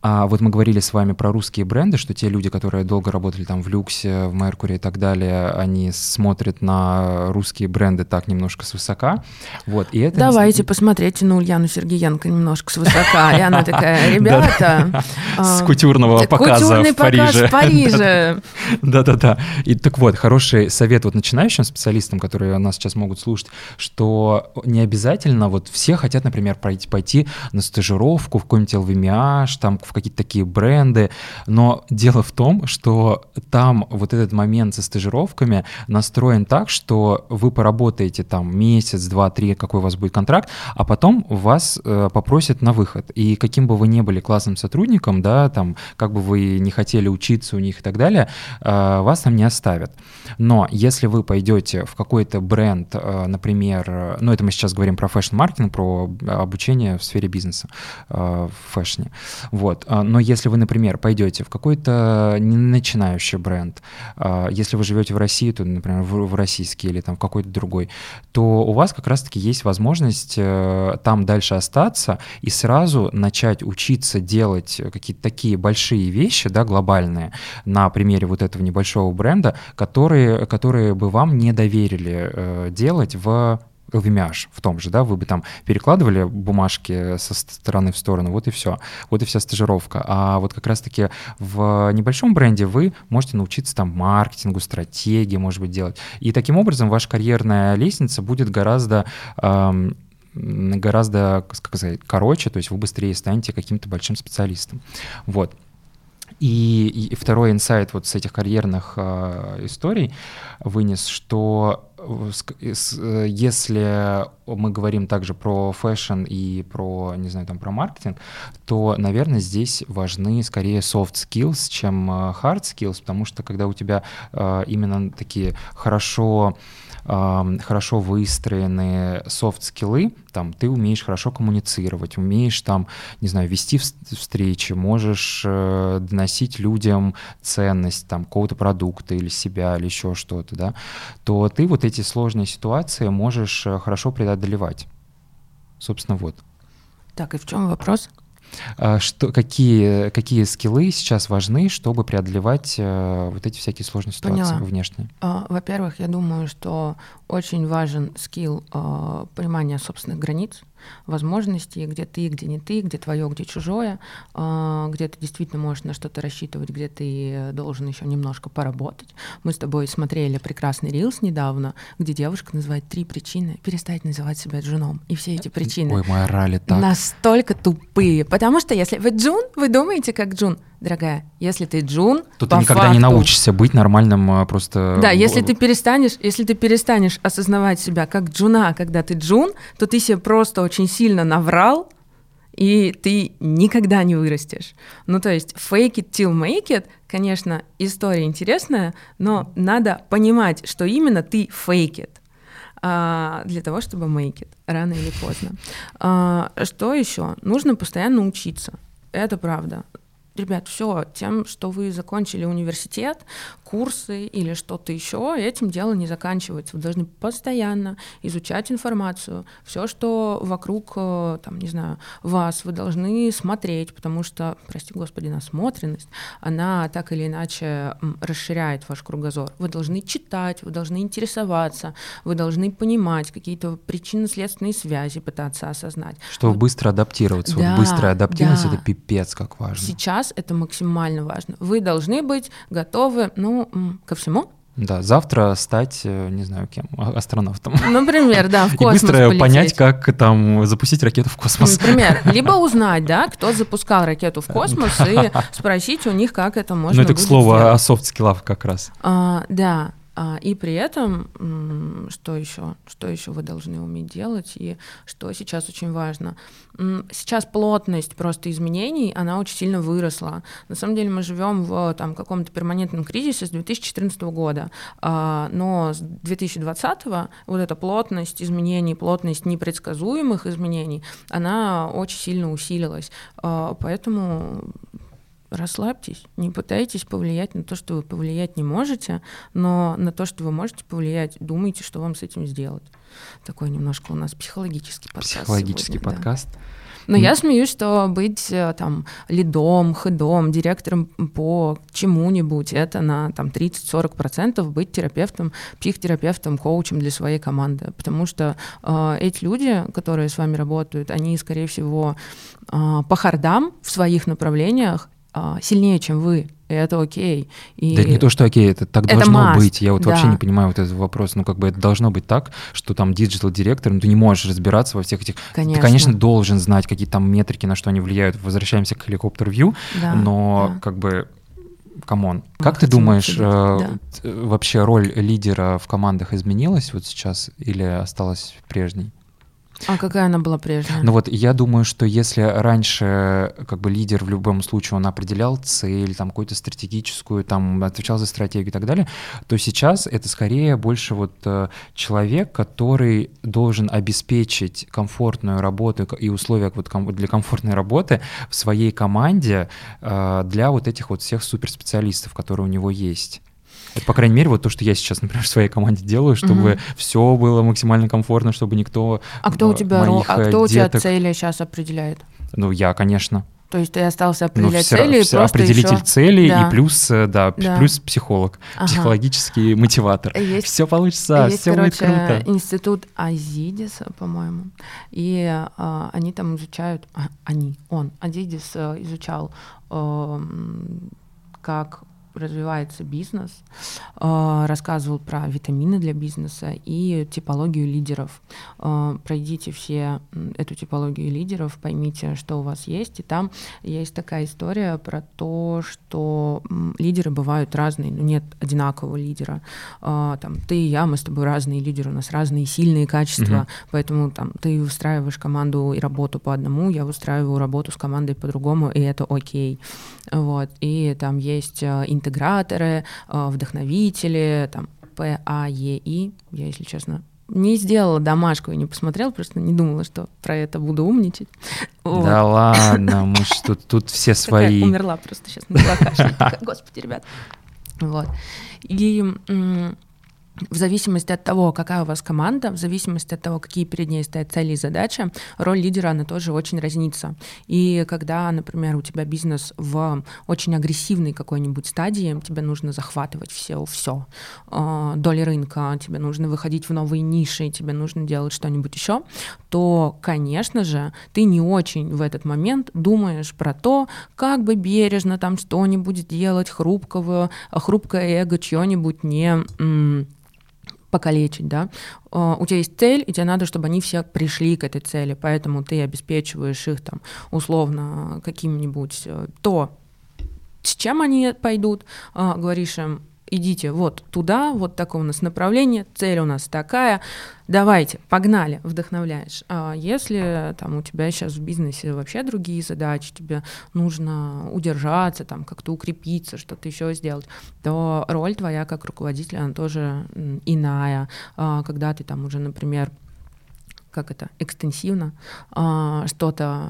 а вот мы говорили с вами про русские бренды, что те люди, которые долго работали там в Люксе, в Меркури и так далее, они смотрят на русские бренды так немножко свысока. Вот, и это... Давайте посмотрите на Ульяну Сергеенко немножко свысока. И она такая, [LAUGHS] ребята... С а, кутюрного показа в Париже. в Париже. [LAUGHS] Да-да-да. И так вот, хороший совет вот начинающим специалистам, которые нас сейчас могут слушать, что не обязательно, вот все хотят, например, пойти на стажировку в какой-нибудь LVMH, там в какие-то такие бренды, но дело в том, что там вот этот момент со стажировками настроен так, что вы поработаете там месяц, два, три, какой у вас будет контракт, а потом вас э, попросят на выход. И каким бы вы ни были классным сотрудником, да, там, как бы вы не хотели учиться у них и так далее, э, вас там не оставят. Но если вы пойдете в какой-то бренд, э, например, ну это мы сейчас говорим про fashion-маркетинг, про обучение в сфере бизнеса э, в fashion е, вот. А, но если вы, например, пойдете в какой-то начинающий бренд, э, если вы живете в России, то, например, в, российский или там в какой-то другой, то у вас как раз-таки есть возможность там дальше остаться и сразу начать учиться делать какие-то такие большие вещи, да, глобальные, на примере вот этого небольшого бренда, которые, которые бы вам не доверили э, делать в LVMH в том же, да, вы бы там перекладывали бумажки со стороны в сторону, вот и все, вот и вся стажировка. А вот как раз-таки в небольшом бренде вы можете научиться там маркетингу, стратегии, может быть, делать. И таким образом ваша карьерная лестница будет гораздо эм, гораздо, как сказать, короче, то есть вы быстрее станете каким-то большим специалистом. Вот. И, и второй инсайт вот с этих карьерных э, историй вынес, что если мы говорим также про fashion и про, не знаю, там про маркетинг, то, наверное, здесь важны скорее soft skills, чем э, hard skills, потому что когда у тебя э, именно такие хорошо хорошо выстроенные софт-скиллы, там, ты умеешь хорошо коммуницировать, умеешь там, не знаю, вести встречи, можешь э, доносить людям ценность там какого-то продукта или себя, или еще что-то, да, то ты вот эти сложные ситуации можешь э, хорошо преодолевать. Собственно, вот. Так, и в чем вопрос? А что, какие, какие скиллы сейчас важны, чтобы преодолевать э, вот эти всякие сложные ситуации Поняла. внешние? А, во-первых, я думаю, что очень важен скилл э, понимания собственных границ возможностей, где ты, где не ты, где твое, где чужое, а, где ты действительно можешь на что-то рассчитывать, где ты должен еще немножко поработать. Мы с тобой смотрели прекрасный рилс недавно, где девушка называет три причины перестать называть себя джуном. И все эти причины Ой, мы орали так. настолько тупые. Потому что если вы джун, вы думаете как джун дорогая, если ты джун, то ты никогда факту, не научишься быть нормальным а, просто. Да, если ты перестанешь, если ты перестанешь осознавать себя как джуна, когда ты джун, то ты себе просто очень сильно наврал, и ты никогда не вырастешь. Ну, то есть fake it till make it, конечно, история интересная, но надо понимать, что именно ты fake it а, для того, чтобы make it рано или поздно. А, что еще? Нужно постоянно учиться. Это правда ребят, все, тем, что вы закончили университет, курсы или что-то еще, этим дело не заканчивается. Вы должны постоянно изучать информацию, все, что вокруг, э, там, не знаю, вас, вы должны смотреть, потому что, прости господи, насмотренность, она так или иначе расширяет ваш кругозор. Вы должны читать, вы должны интересоваться, вы должны понимать какие-то причинно-следственные связи, пытаться осознать. Чтобы вот. быстро адаптироваться. Да, вот быстрая адаптивность да. это пипец как важно. Сейчас это максимально важно. Вы должны быть готовы, ну, ко всему, да, завтра стать, э, не знаю кем, а, астронавтом. [LAUGHS] Например, да, в космос [LAUGHS] И быстро полететь. понять, как там запустить ракету в космос. Например, [LAUGHS] либо узнать, да, кто запускал ракету в космос, и спросить у них, как это можно Ну, это, к слову, о софт-скиллах как раз. А, да, и при этом, что еще, что еще вы должны уметь делать, и что сейчас очень важно. Сейчас плотность просто изменений, она очень сильно выросла. На самом деле мы живем в там, каком-то перманентном кризисе с 2014 года, а, но с 2020 вот эта плотность изменений, плотность непредсказуемых изменений, она очень сильно усилилась. А, поэтому расслабьтесь, не пытайтесь повлиять на то, что вы повлиять не можете, но на то, что вы можете повлиять, думайте, что вам с этим сделать. Такой немножко у нас психологический подкаст. Психологический сегодня, подкаст. Да. Но mm. я смеюсь, что быть э, там лидом, хедом, директором по чему-нибудь, это на там 30-40% быть терапевтом, психотерапевтом, коучем для своей команды. Потому что э, эти люди, которые с вами работают, они, скорее всего, э, по хардам в своих направлениях сильнее, чем вы, и это окей. И... Да это не то, что окей, это так Это должно must, быть. Я вот вообще да. не понимаю вот этот вопрос. Ну, как бы это должно быть так, что там digital-директор, ну, ты не можешь разбираться во всех этих... Конечно. Ты, конечно, должен знать, какие там метрики, на что они влияют. Возвращаемся к helicopter-view, Да, но да. как бы come on. Как ты думаешь, э, да. т- вообще роль лидера в командах изменилась вот сейчас или осталась прежней? А какая она была прежняя? Ну вот я думаю, что если раньше как бы лидер в любом случае он определял цель, там какую-то стратегическую, там отвечал за стратегию и так далее, то сейчас это скорее больше вот э, человек, который должен обеспечить комфортную работу и условия вот для комфортной работы в своей команде э, для вот этих вот всех суперспециалистов, которые у него есть. Это, по крайней мере, вот то, что я сейчас, например, в своей команде делаю, чтобы Мгм. все было максимально комфортно, чтобы никто а кто у э, тебя, моих, а э, кто у тебя деток- цели сейчас определяет? Ну, я, конечно. То есть ты остался Ну, определять всё- цели и всё- просто определитель ещё- целей Да. и плюс, э, да, Да. плюс психолог, Ага. психологический мотиватор. Есть- все получится, Есть, все будет короче, круто. институт Азидиса, по-моему, и а, они там изучают, а, они, он, Азидис а, изучал, эм, как развивается бизнес, а, рассказывал про витамины для бизнеса и типологию лидеров. А, Пройдите все эту типологию лидеров, поймите, что у вас есть, и там есть такая история про то, что лидеры бывают разные, но нет одинакового лидера. А, Там ты и я, мы с тобой разные лидеры, у нас разные сильные качества, Мгм. поэтому там ты выстраиваешь команду и работу по одному, я выстраиваю работу с командой по-другому, и это окей. Вот. И там есть э, интеграторы, э, вдохновители, там ПАЕИ, я, если честно, не сделала домашку и не посмотрела, просто не думала, что про это буду умничать. Вот. Да ладно, мы ж тут, тут все Такая свои. умерла просто сейчас, начала кашлять. Такая, Господи, ребят. Вот. И в зависимости от того, какая у вас команда, в зависимости от того, какие перед ней стоят цели и задачи, роль лидера, она тоже очень разнится. И когда, например, у тебя бизнес в очень агрессивной какой-нибудь стадии, тебе нужно захватывать все, все, доли рынка, тебе нужно выходить в новые ниши, тебе нужно делать что-нибудь еще, то, конечно же, ты не очень в этот момент думаешь про то, как бы бережно там что-нибудь сделать, хрупкого, хрупкое эго чье-нибудь не покалечить, да, Э, у тебя есть цель, и тебе надо, чтобы они все пришли к этой цели, поэтому ты обеспечиваешь их там условно каким-нибудь э, то, с чем они пойдут, э, говоришь им, идите вот туда, вот такое у нас направление, цель у нас такая, давайте, погнали, вдохновляешь. А если там у тебя сейчас в бизнесе вообще другие задачи, тебе нужно удержаться, там как-то укрепиться, что-то еще сделать, то роль твоя как руководителя, она тоже иная. А, Когда ты там уже, например, как это, экстенсивно, а, что-то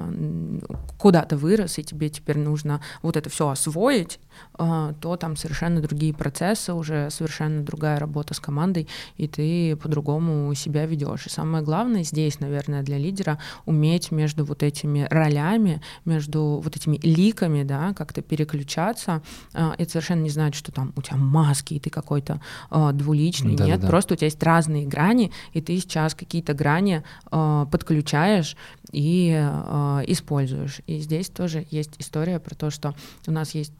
куда-то вырос, и тебе теперь нужно вот это все освоить, а, то там совершенно другие процессы, уже совершенно другая работа с командой, и ты по-другому себя ведешь. И самое главное здесь, наверное, для лидера уметь между вот этими ролями, между вот этими ликами, да, как-то переключаться. А, Это совершенно не значит, что там у тебя маски, и ты какой-то а, двуличный. Нет, Да-да-да. просто у тебя есть разные грани, и ты сейчас какие-то грани а, подключаешь и а, используешь. И здесь тоже есть история про то, что у нас есть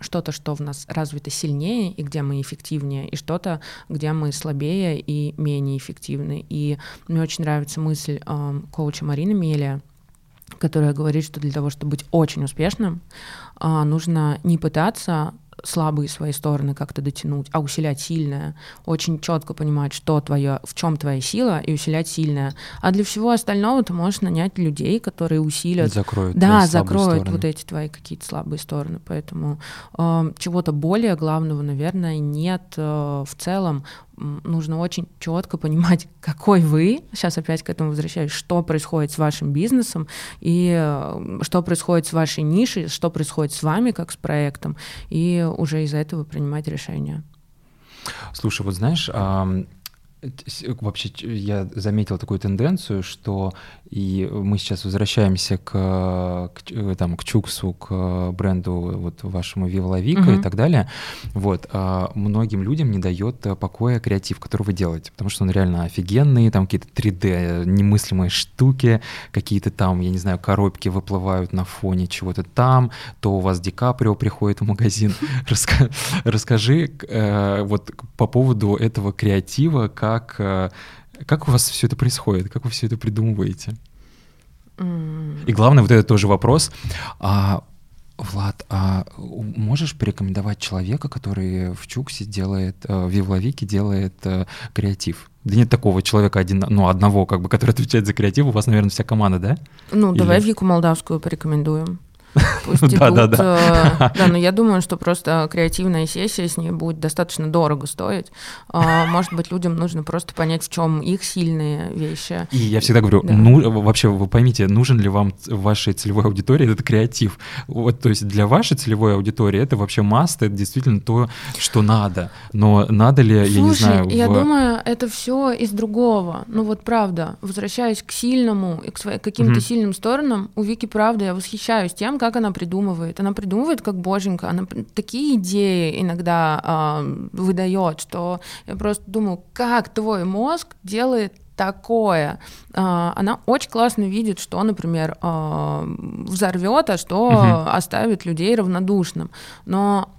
что-то, что в нас развито сильнее и где мы эффективнее, и что-то, где мы слабее и менее эффективны. И мне очень нравится мысль ам, коуча Марины Мелия, которая говорит, что для того, чтобы быть очень успешным, а, нужно не пытаться слабые свои стороны как-то дотянуть, а усилять сильное, очень четко понимать, что твое, в чем твоя сила, и усилять сильное. А для всего остального ты можешь нанять людей, которые усилят Закроют да, закроют стороны. вот эти твои какие-то слабые стороны. Поэтому э, чего-то более главного, наверное, нет э, в целом. Нужно очень четко понимать, [LAUGHS] какой вы. Сейчас опять к этому возвращаюсь, что происходит с вашим бизнесом и э, что происходит с вашей нишей, что происходит с вами как с проектом, и уже из-за этого принимать решения. Слушай, вот знаешь, Вообще, я заметил такую тенденцию, что и мы сейчас возвращаемся к, к, э, там, к Чуксу, к бренду вот вашему Viva Vika uh-huh. и так далее. Вот. А многим людям не дает покоя креатив, который вы делаете, потому что он реально офигенный, там какие-то 3D немыслимые штуки, какие-то там, я не знаю, коробки выплывают на фоне чего-то там, то у вас Ди Каприо приходит в магазин. [LAUGHS] Расскажи э, вот по поводу этого креатива, как э, как у вас все это происходит? Как вы все это придумываете? Mm. И главное, вот это тоже вопрос. А, Влад, а можешь порекомендовать человека, который в Чуксе делает, э, в Евловике делает э, креатив? Да нет такого человека один, ну, одного, как бы, который отвечает за креатив. У вас, наверное, вся команда, да? Ну, Или... давай Вику Молдавскую порекомендуем. Пусть [LAUGHS] идут, да, да, да. [LAUGHS] да, но я думаю, что просто креативная сессия с ней будет достаточно дорого стоить. А, может быть, людям нужно просто понять, в чем их сильные вещи. И я всегда говорю, ну, вообще, вы поймите, нужен ли вам вашей целевой аудитории этот креатив? Вот, то есть для вашей целевой аудитории это вообще маст, это действительно то, что надо. Но надо ли, Слушай, я не знаю... я в... думаю, это все из другого. Ну вот правда, возвращаясь к сильному и к своим каким-то mm-hmm. сильным сторонам, у Вики, правда, я восхищаюсь тем, как как она придумывает. Она придумывает как боженька. Она такие идеи иногда э, выдает, что я просто думаю, как твой мозг делает такое. А, она очень классно видит, что, например, а, взорвет, а что угу. оставит людей равнодушным. Но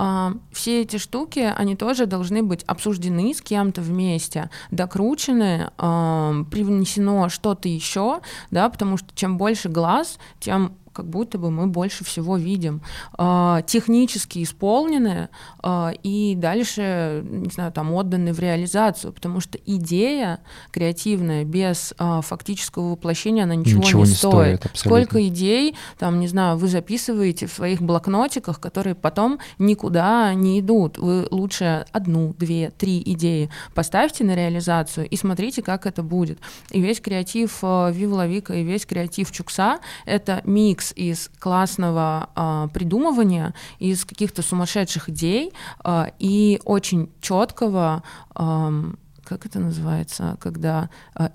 все эти штуки, они тоже должны быть обсуждены с кем-то вместе, докручены, привнесено что-то еще, да, потому что чем больше глаз, тем как будто бы мы больше всего видим. Э, технически исполненные э, и дальше, не знаю, там отданы в реализацию, потому что идея креативная без э, фактического воплощения, она ничего, ничего не, не стоит. стоит Сколько идей, там, не знаю, вы записываете в своих блокнотиках, которые потом никуда не идут. Вы лучше одну, две, три идеи поставьте на реализацию и смотрите, как это будет. И весь креатив Вива Лавика и весь креатив Чукса — это микс микс из классного э, придумывания, из каких-то сумасшедших идей э, и очень четкого, э, как это называется, когда э,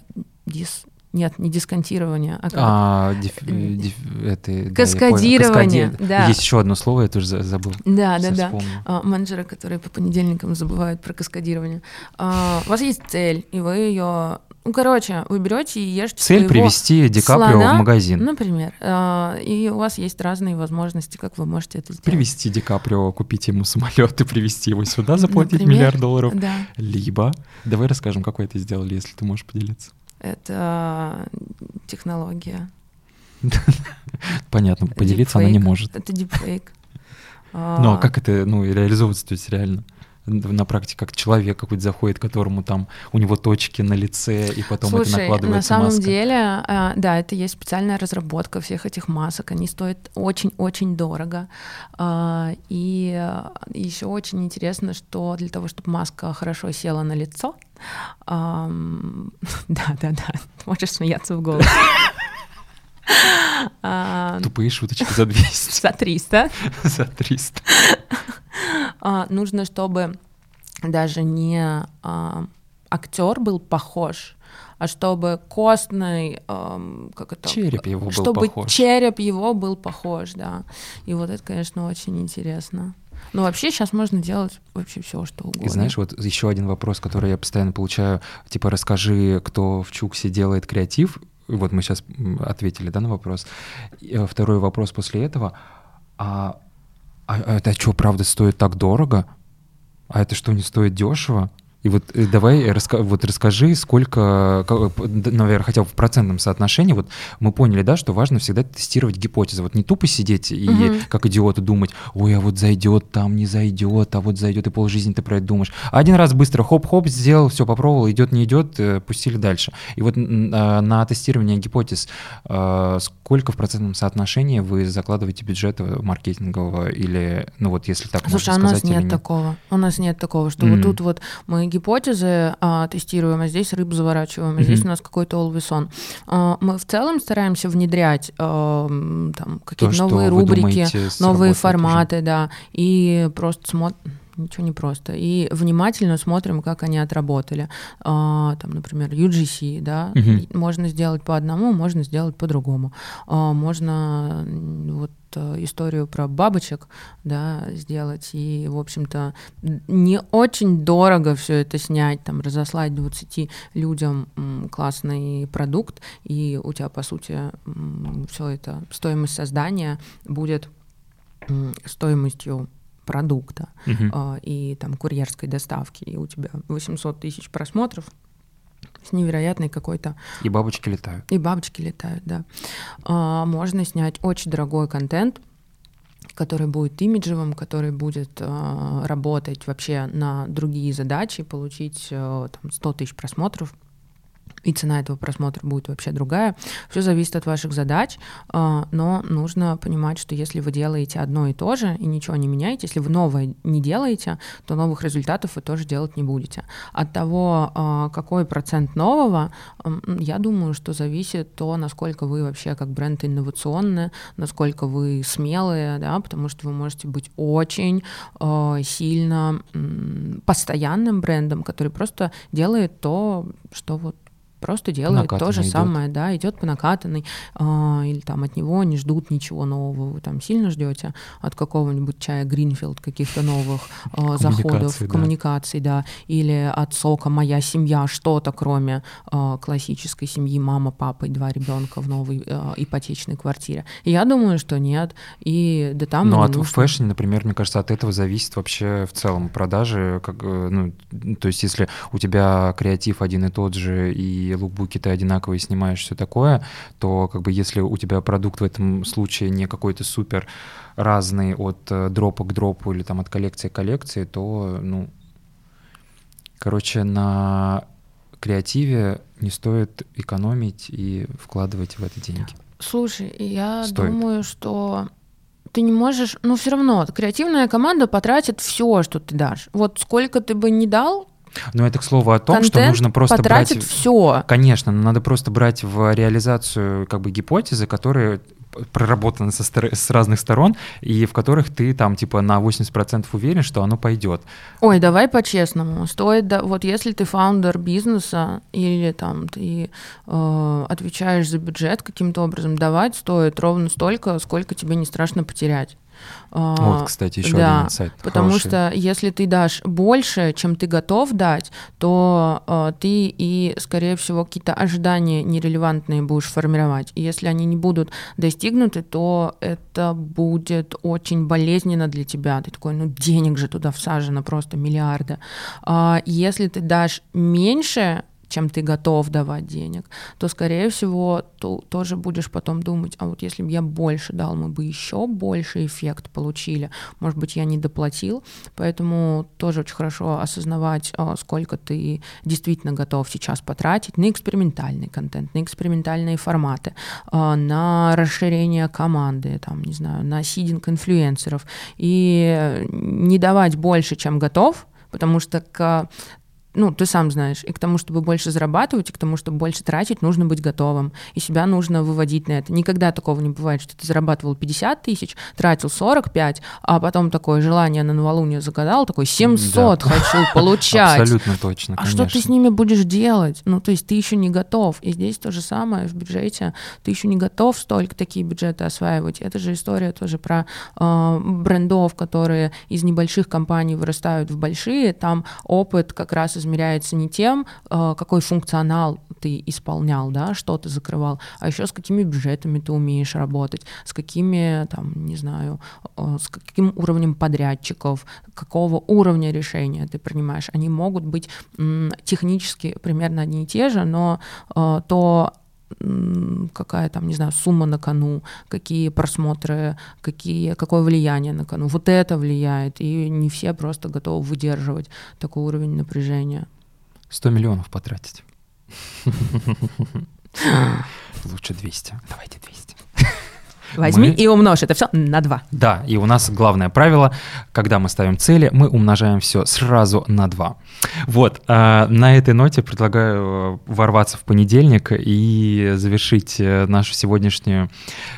дис, нет, не дисконтирование, а как? А, диф, диф, это, Каскадирование, да, да. Есть еще одно слово, я тоже забыл. Да, да, да. А, менеджеры, которые по понедельникам забывают про каскадирование. А, у вас есть цель, и вы ее ну, короче, вы берете и ешьте Цель привести Ди Каприо слона, в магазин. Например. А, и у вас есть разные возможности, как вы можете это сделать. Привести Ди Каприо, купить ему самолет и привезти его сюда, заплатить например, миллиард долларов. Да. Либо, давай расскажем, как вы это сделали, если ты можешь поделиться. Это технология. Понятно, поделиться она не может. Это дипфейк. Ну, а как это ну, реализовывается, то есть реально? На практике как человек какой-то заходит, которому там у него точки на лице, и потом Слушай, это накладывается на самом маска. деле, а, да, это есть специальная разработка всех этих масок, они стоят очень-очень дорого. А, и еще очень интересно, что для того, чтобы маска хорошо села на лицо, [LAUGHS] да, да, да, можешь смеяться в голос. [LAUGHS] Тупые шуточки за 200. За 300. [LAUGHS] За 300. А, нужно, чтобы даже не а, актер был похож, а чтобы костный, как это, череп его был чтобы похож. череп его был похож, да. И вот это, конечно, очень интересно. Но вообще сейчас можно делать вообще все, что угодно. И знаешь, вот еще один вопрос, который я постоянно получаю, типа расскажи, кто в Чуксе делает креатив. Вот мы сейчас ответили, да, на вопрос. Э, второй вопрос после этого. А а, а это что, правда стоит так дорого? А это что, не стоит дешево? И вот э, давай раска вот расскажи, сколько, наверное, хотя бы в процентном соотношении, вот мы поняли, да, что важно всегда тестировать гипотезы, вот не тупо сидеть и угу. как идиоты думать, ой, а вот зайдет, там не зайдет, а вот зайдет, и полжизни ты про это думаешь. А один раз быстро хоп-хоп сделал, все попробовал, идет, не идет, э, пустили дальше. И вот а, на тестирование гипотез а, сколько в процентном соотношении вы закладываете бюджета маркетингового или, ну вот если так Слушай, можно сказать, у нас нет, нет такого, у нас нет такого, что mm вот тут вот мы гипотезы а, тестируем, а здесь рыбу заворачиваем, а mm-hmm. здесь у нас какой-то always on. А, мы в целом стараемся внедрять а, там какие-то новые рубрики, новые форматы, уже. да, и просто смотрим ничего не просто. И внимательно смотрим, как они отработали. А, там, например, UGC, да, угу. можно сделать по одному, можно сделать по-другому. А, можно вот историю про бабочек, да, сделать и, в общем-то, не очень дорого все это снять, там, разослать 20 людям классный продукт, и у тебя, по сути, все это, стоимость создания будет стоимостью продукта uh-huh. и там курьерской доставки, и у тебя 800 тысяч просмотров с невероятной какой-то... И бабочки летают. И бабочки летают, да. А, можно снять очень дорогой контент, который будет имиджевым, который будет э, работать вообще на другие задачи, получить э, там, 100 тысяч просмотров и цена этого просмотра будет вообще другая. Все зависит от ваших задач, а, но нужно понимать, что если вы делаете одно и то же и ничего не меняете, если вы новое не делаете, то новых результатов вы тоже делать не будете. От того, а, какой процент нового, я думаю, что зависит то, насколько вы вообще как бренд инновационны, насколько вы смелые, да, потому что вы можете быть очень а, сильно постоянным брендом, который просто делает то, что вот просто делает то же идет. самое, да, идет по накатанной, э, или там от него не ждут ничего нового. Вы там сильно ждете от какого-нибудь чая Гринфилд каких-то новых э, заходов, да. коммуникаций, да, или от сока «Моя семья» что-то, кроме э, классической семьи мама, папа и два ребенка в новой э, ипотечной квартире. Я думаю, что нет. И да там. Ну, от нужно... fashion, например, мне кажется, от этого зависит вообще в целом продажи. Как, э, ну, то есть, если у тебя креатив один и тот же, и лукбуки ты одинаковые снимаешь, все такое, то как бы если у тебя продукт в этом случае не какой-то супер разный от э, дропа к дропу или там от коллекции к коллекции, то, ну, короче, на креативе не стоит экономить и вкладывать в это деньги. Слушай, я Стоит. думаю, что ты не можешь, ну все равно креативная команда потратит все, что ты дашь. Вот сколько ты бы не дал, но это к слову о том, Контент что нужно просто брать... все. Конечно, надо просто брать в реализацию как бы гипотезы, которые проработаны со с разных сторон, и в которых ты там типа на 80% уверен, что оно пойдет. Ой, давай по-честному. Стоит, да, вот если ты фаундер бизнеса или там ты э, отвечаешь за бюджет каким-то образом, давать стоит ровно столько, сколько тебе не страшно потерять. А, вот, кстати, еще да, один инсайт. Потому хороший. что если ты дашь больше, чем ты готов дать, то э, ты и, скорее всего, какие-то ожидания нерелевантные будешь формировать. И если они не будут достигнуты, то это будет очень болезненно для тебя. Ты такой, ну денег же туда всажено просто миллиарды. А если ты дашь меньше, чем ты готов давать денег, то, скорее всего, ты тоже будешь потом думать, а вот если бы я больше дал, мы бы еще больше эффект получили. Может быть, я не доплатил, поэтому тоже очень хорошо осознавать, а, сколько ты действительно готов сейчас потратить на экспериментальный контент, на экспериментальные форматы, а, на расширение команды, там, не знаю, на сидинг инфлюенсеров, и не давать больше, чем готов, потому что к ну, ты сам знаешь, и к тому, чтобы больше зарабатывать, и к тому, чтобы больше тратить, нужно быть готовым, и себя нужно выводить на это. Никогда такого не бывает, что ты зарабатывал 50 тысяч, тратил 45, а потом такое желание на новолуние загадал, такой 700 да. хочу [LAUGHS] получать. Абсолютно точно, А что ты с ними будешь делать? Ну, то есть ты еще не готов. И здесь то же самое в бюджете. Ты еще не готов столько такие бюджеты осваивать. Это же история тоже про э, брендов, которые из небольших компаний вырастают в большие. Там опыт как раз измеряется не тем, э, какой функционал ты исполнял, да, что ты закрывал, а еще с какими бюджетами ты умеешь работать, с какими, там, не знаю, э, с каким уровнем подрядчиков, какого уровня решения ты принимаешь. Они могут быть технически примерно одни и те же, но э, то какая там, не знаю, сумма на кону, какие просмотры, какие, какое влияние на кону. Вот это влияет, и не все просто готовы выдерживать такой уровень напряжения. 100 миллионов потратить. [LAUGHS] Лучше 200. Давайте 200. Возьми мы... и умножь это все на 2. Да, и у нас главное правило, когда мы ставим цели, мы умножаем все сразу на 2. Вот, а на этой ноте предлагаю ворваться в понедельник и завершить э, нашу сегодняшнюю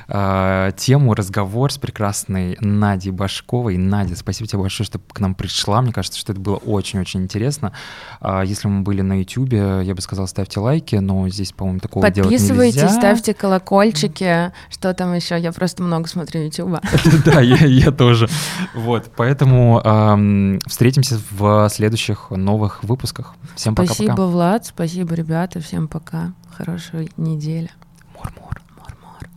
а, тему, разговор с прекрасной Надей Башковой. Надя, спасибо тебе большое, что к нам пришла. Мне кажется, что это было очень-очень интересно. А, если мы были на YouTube, я бы сказал, ставьте лайки, но здесь, по-моему, такого делать нельзя. Подписывайтесь, ставьте колокольчики, что там еще я просто много смотрю YouTube. [LAUGHS] Да, я тоже. Вот, поэтому встретимся в следующих новых выпусках. Всем пока. Спасибо, Влад, спасибо, ребята, всем пока. Хорошей недели. Мур-мур. Мур-мур.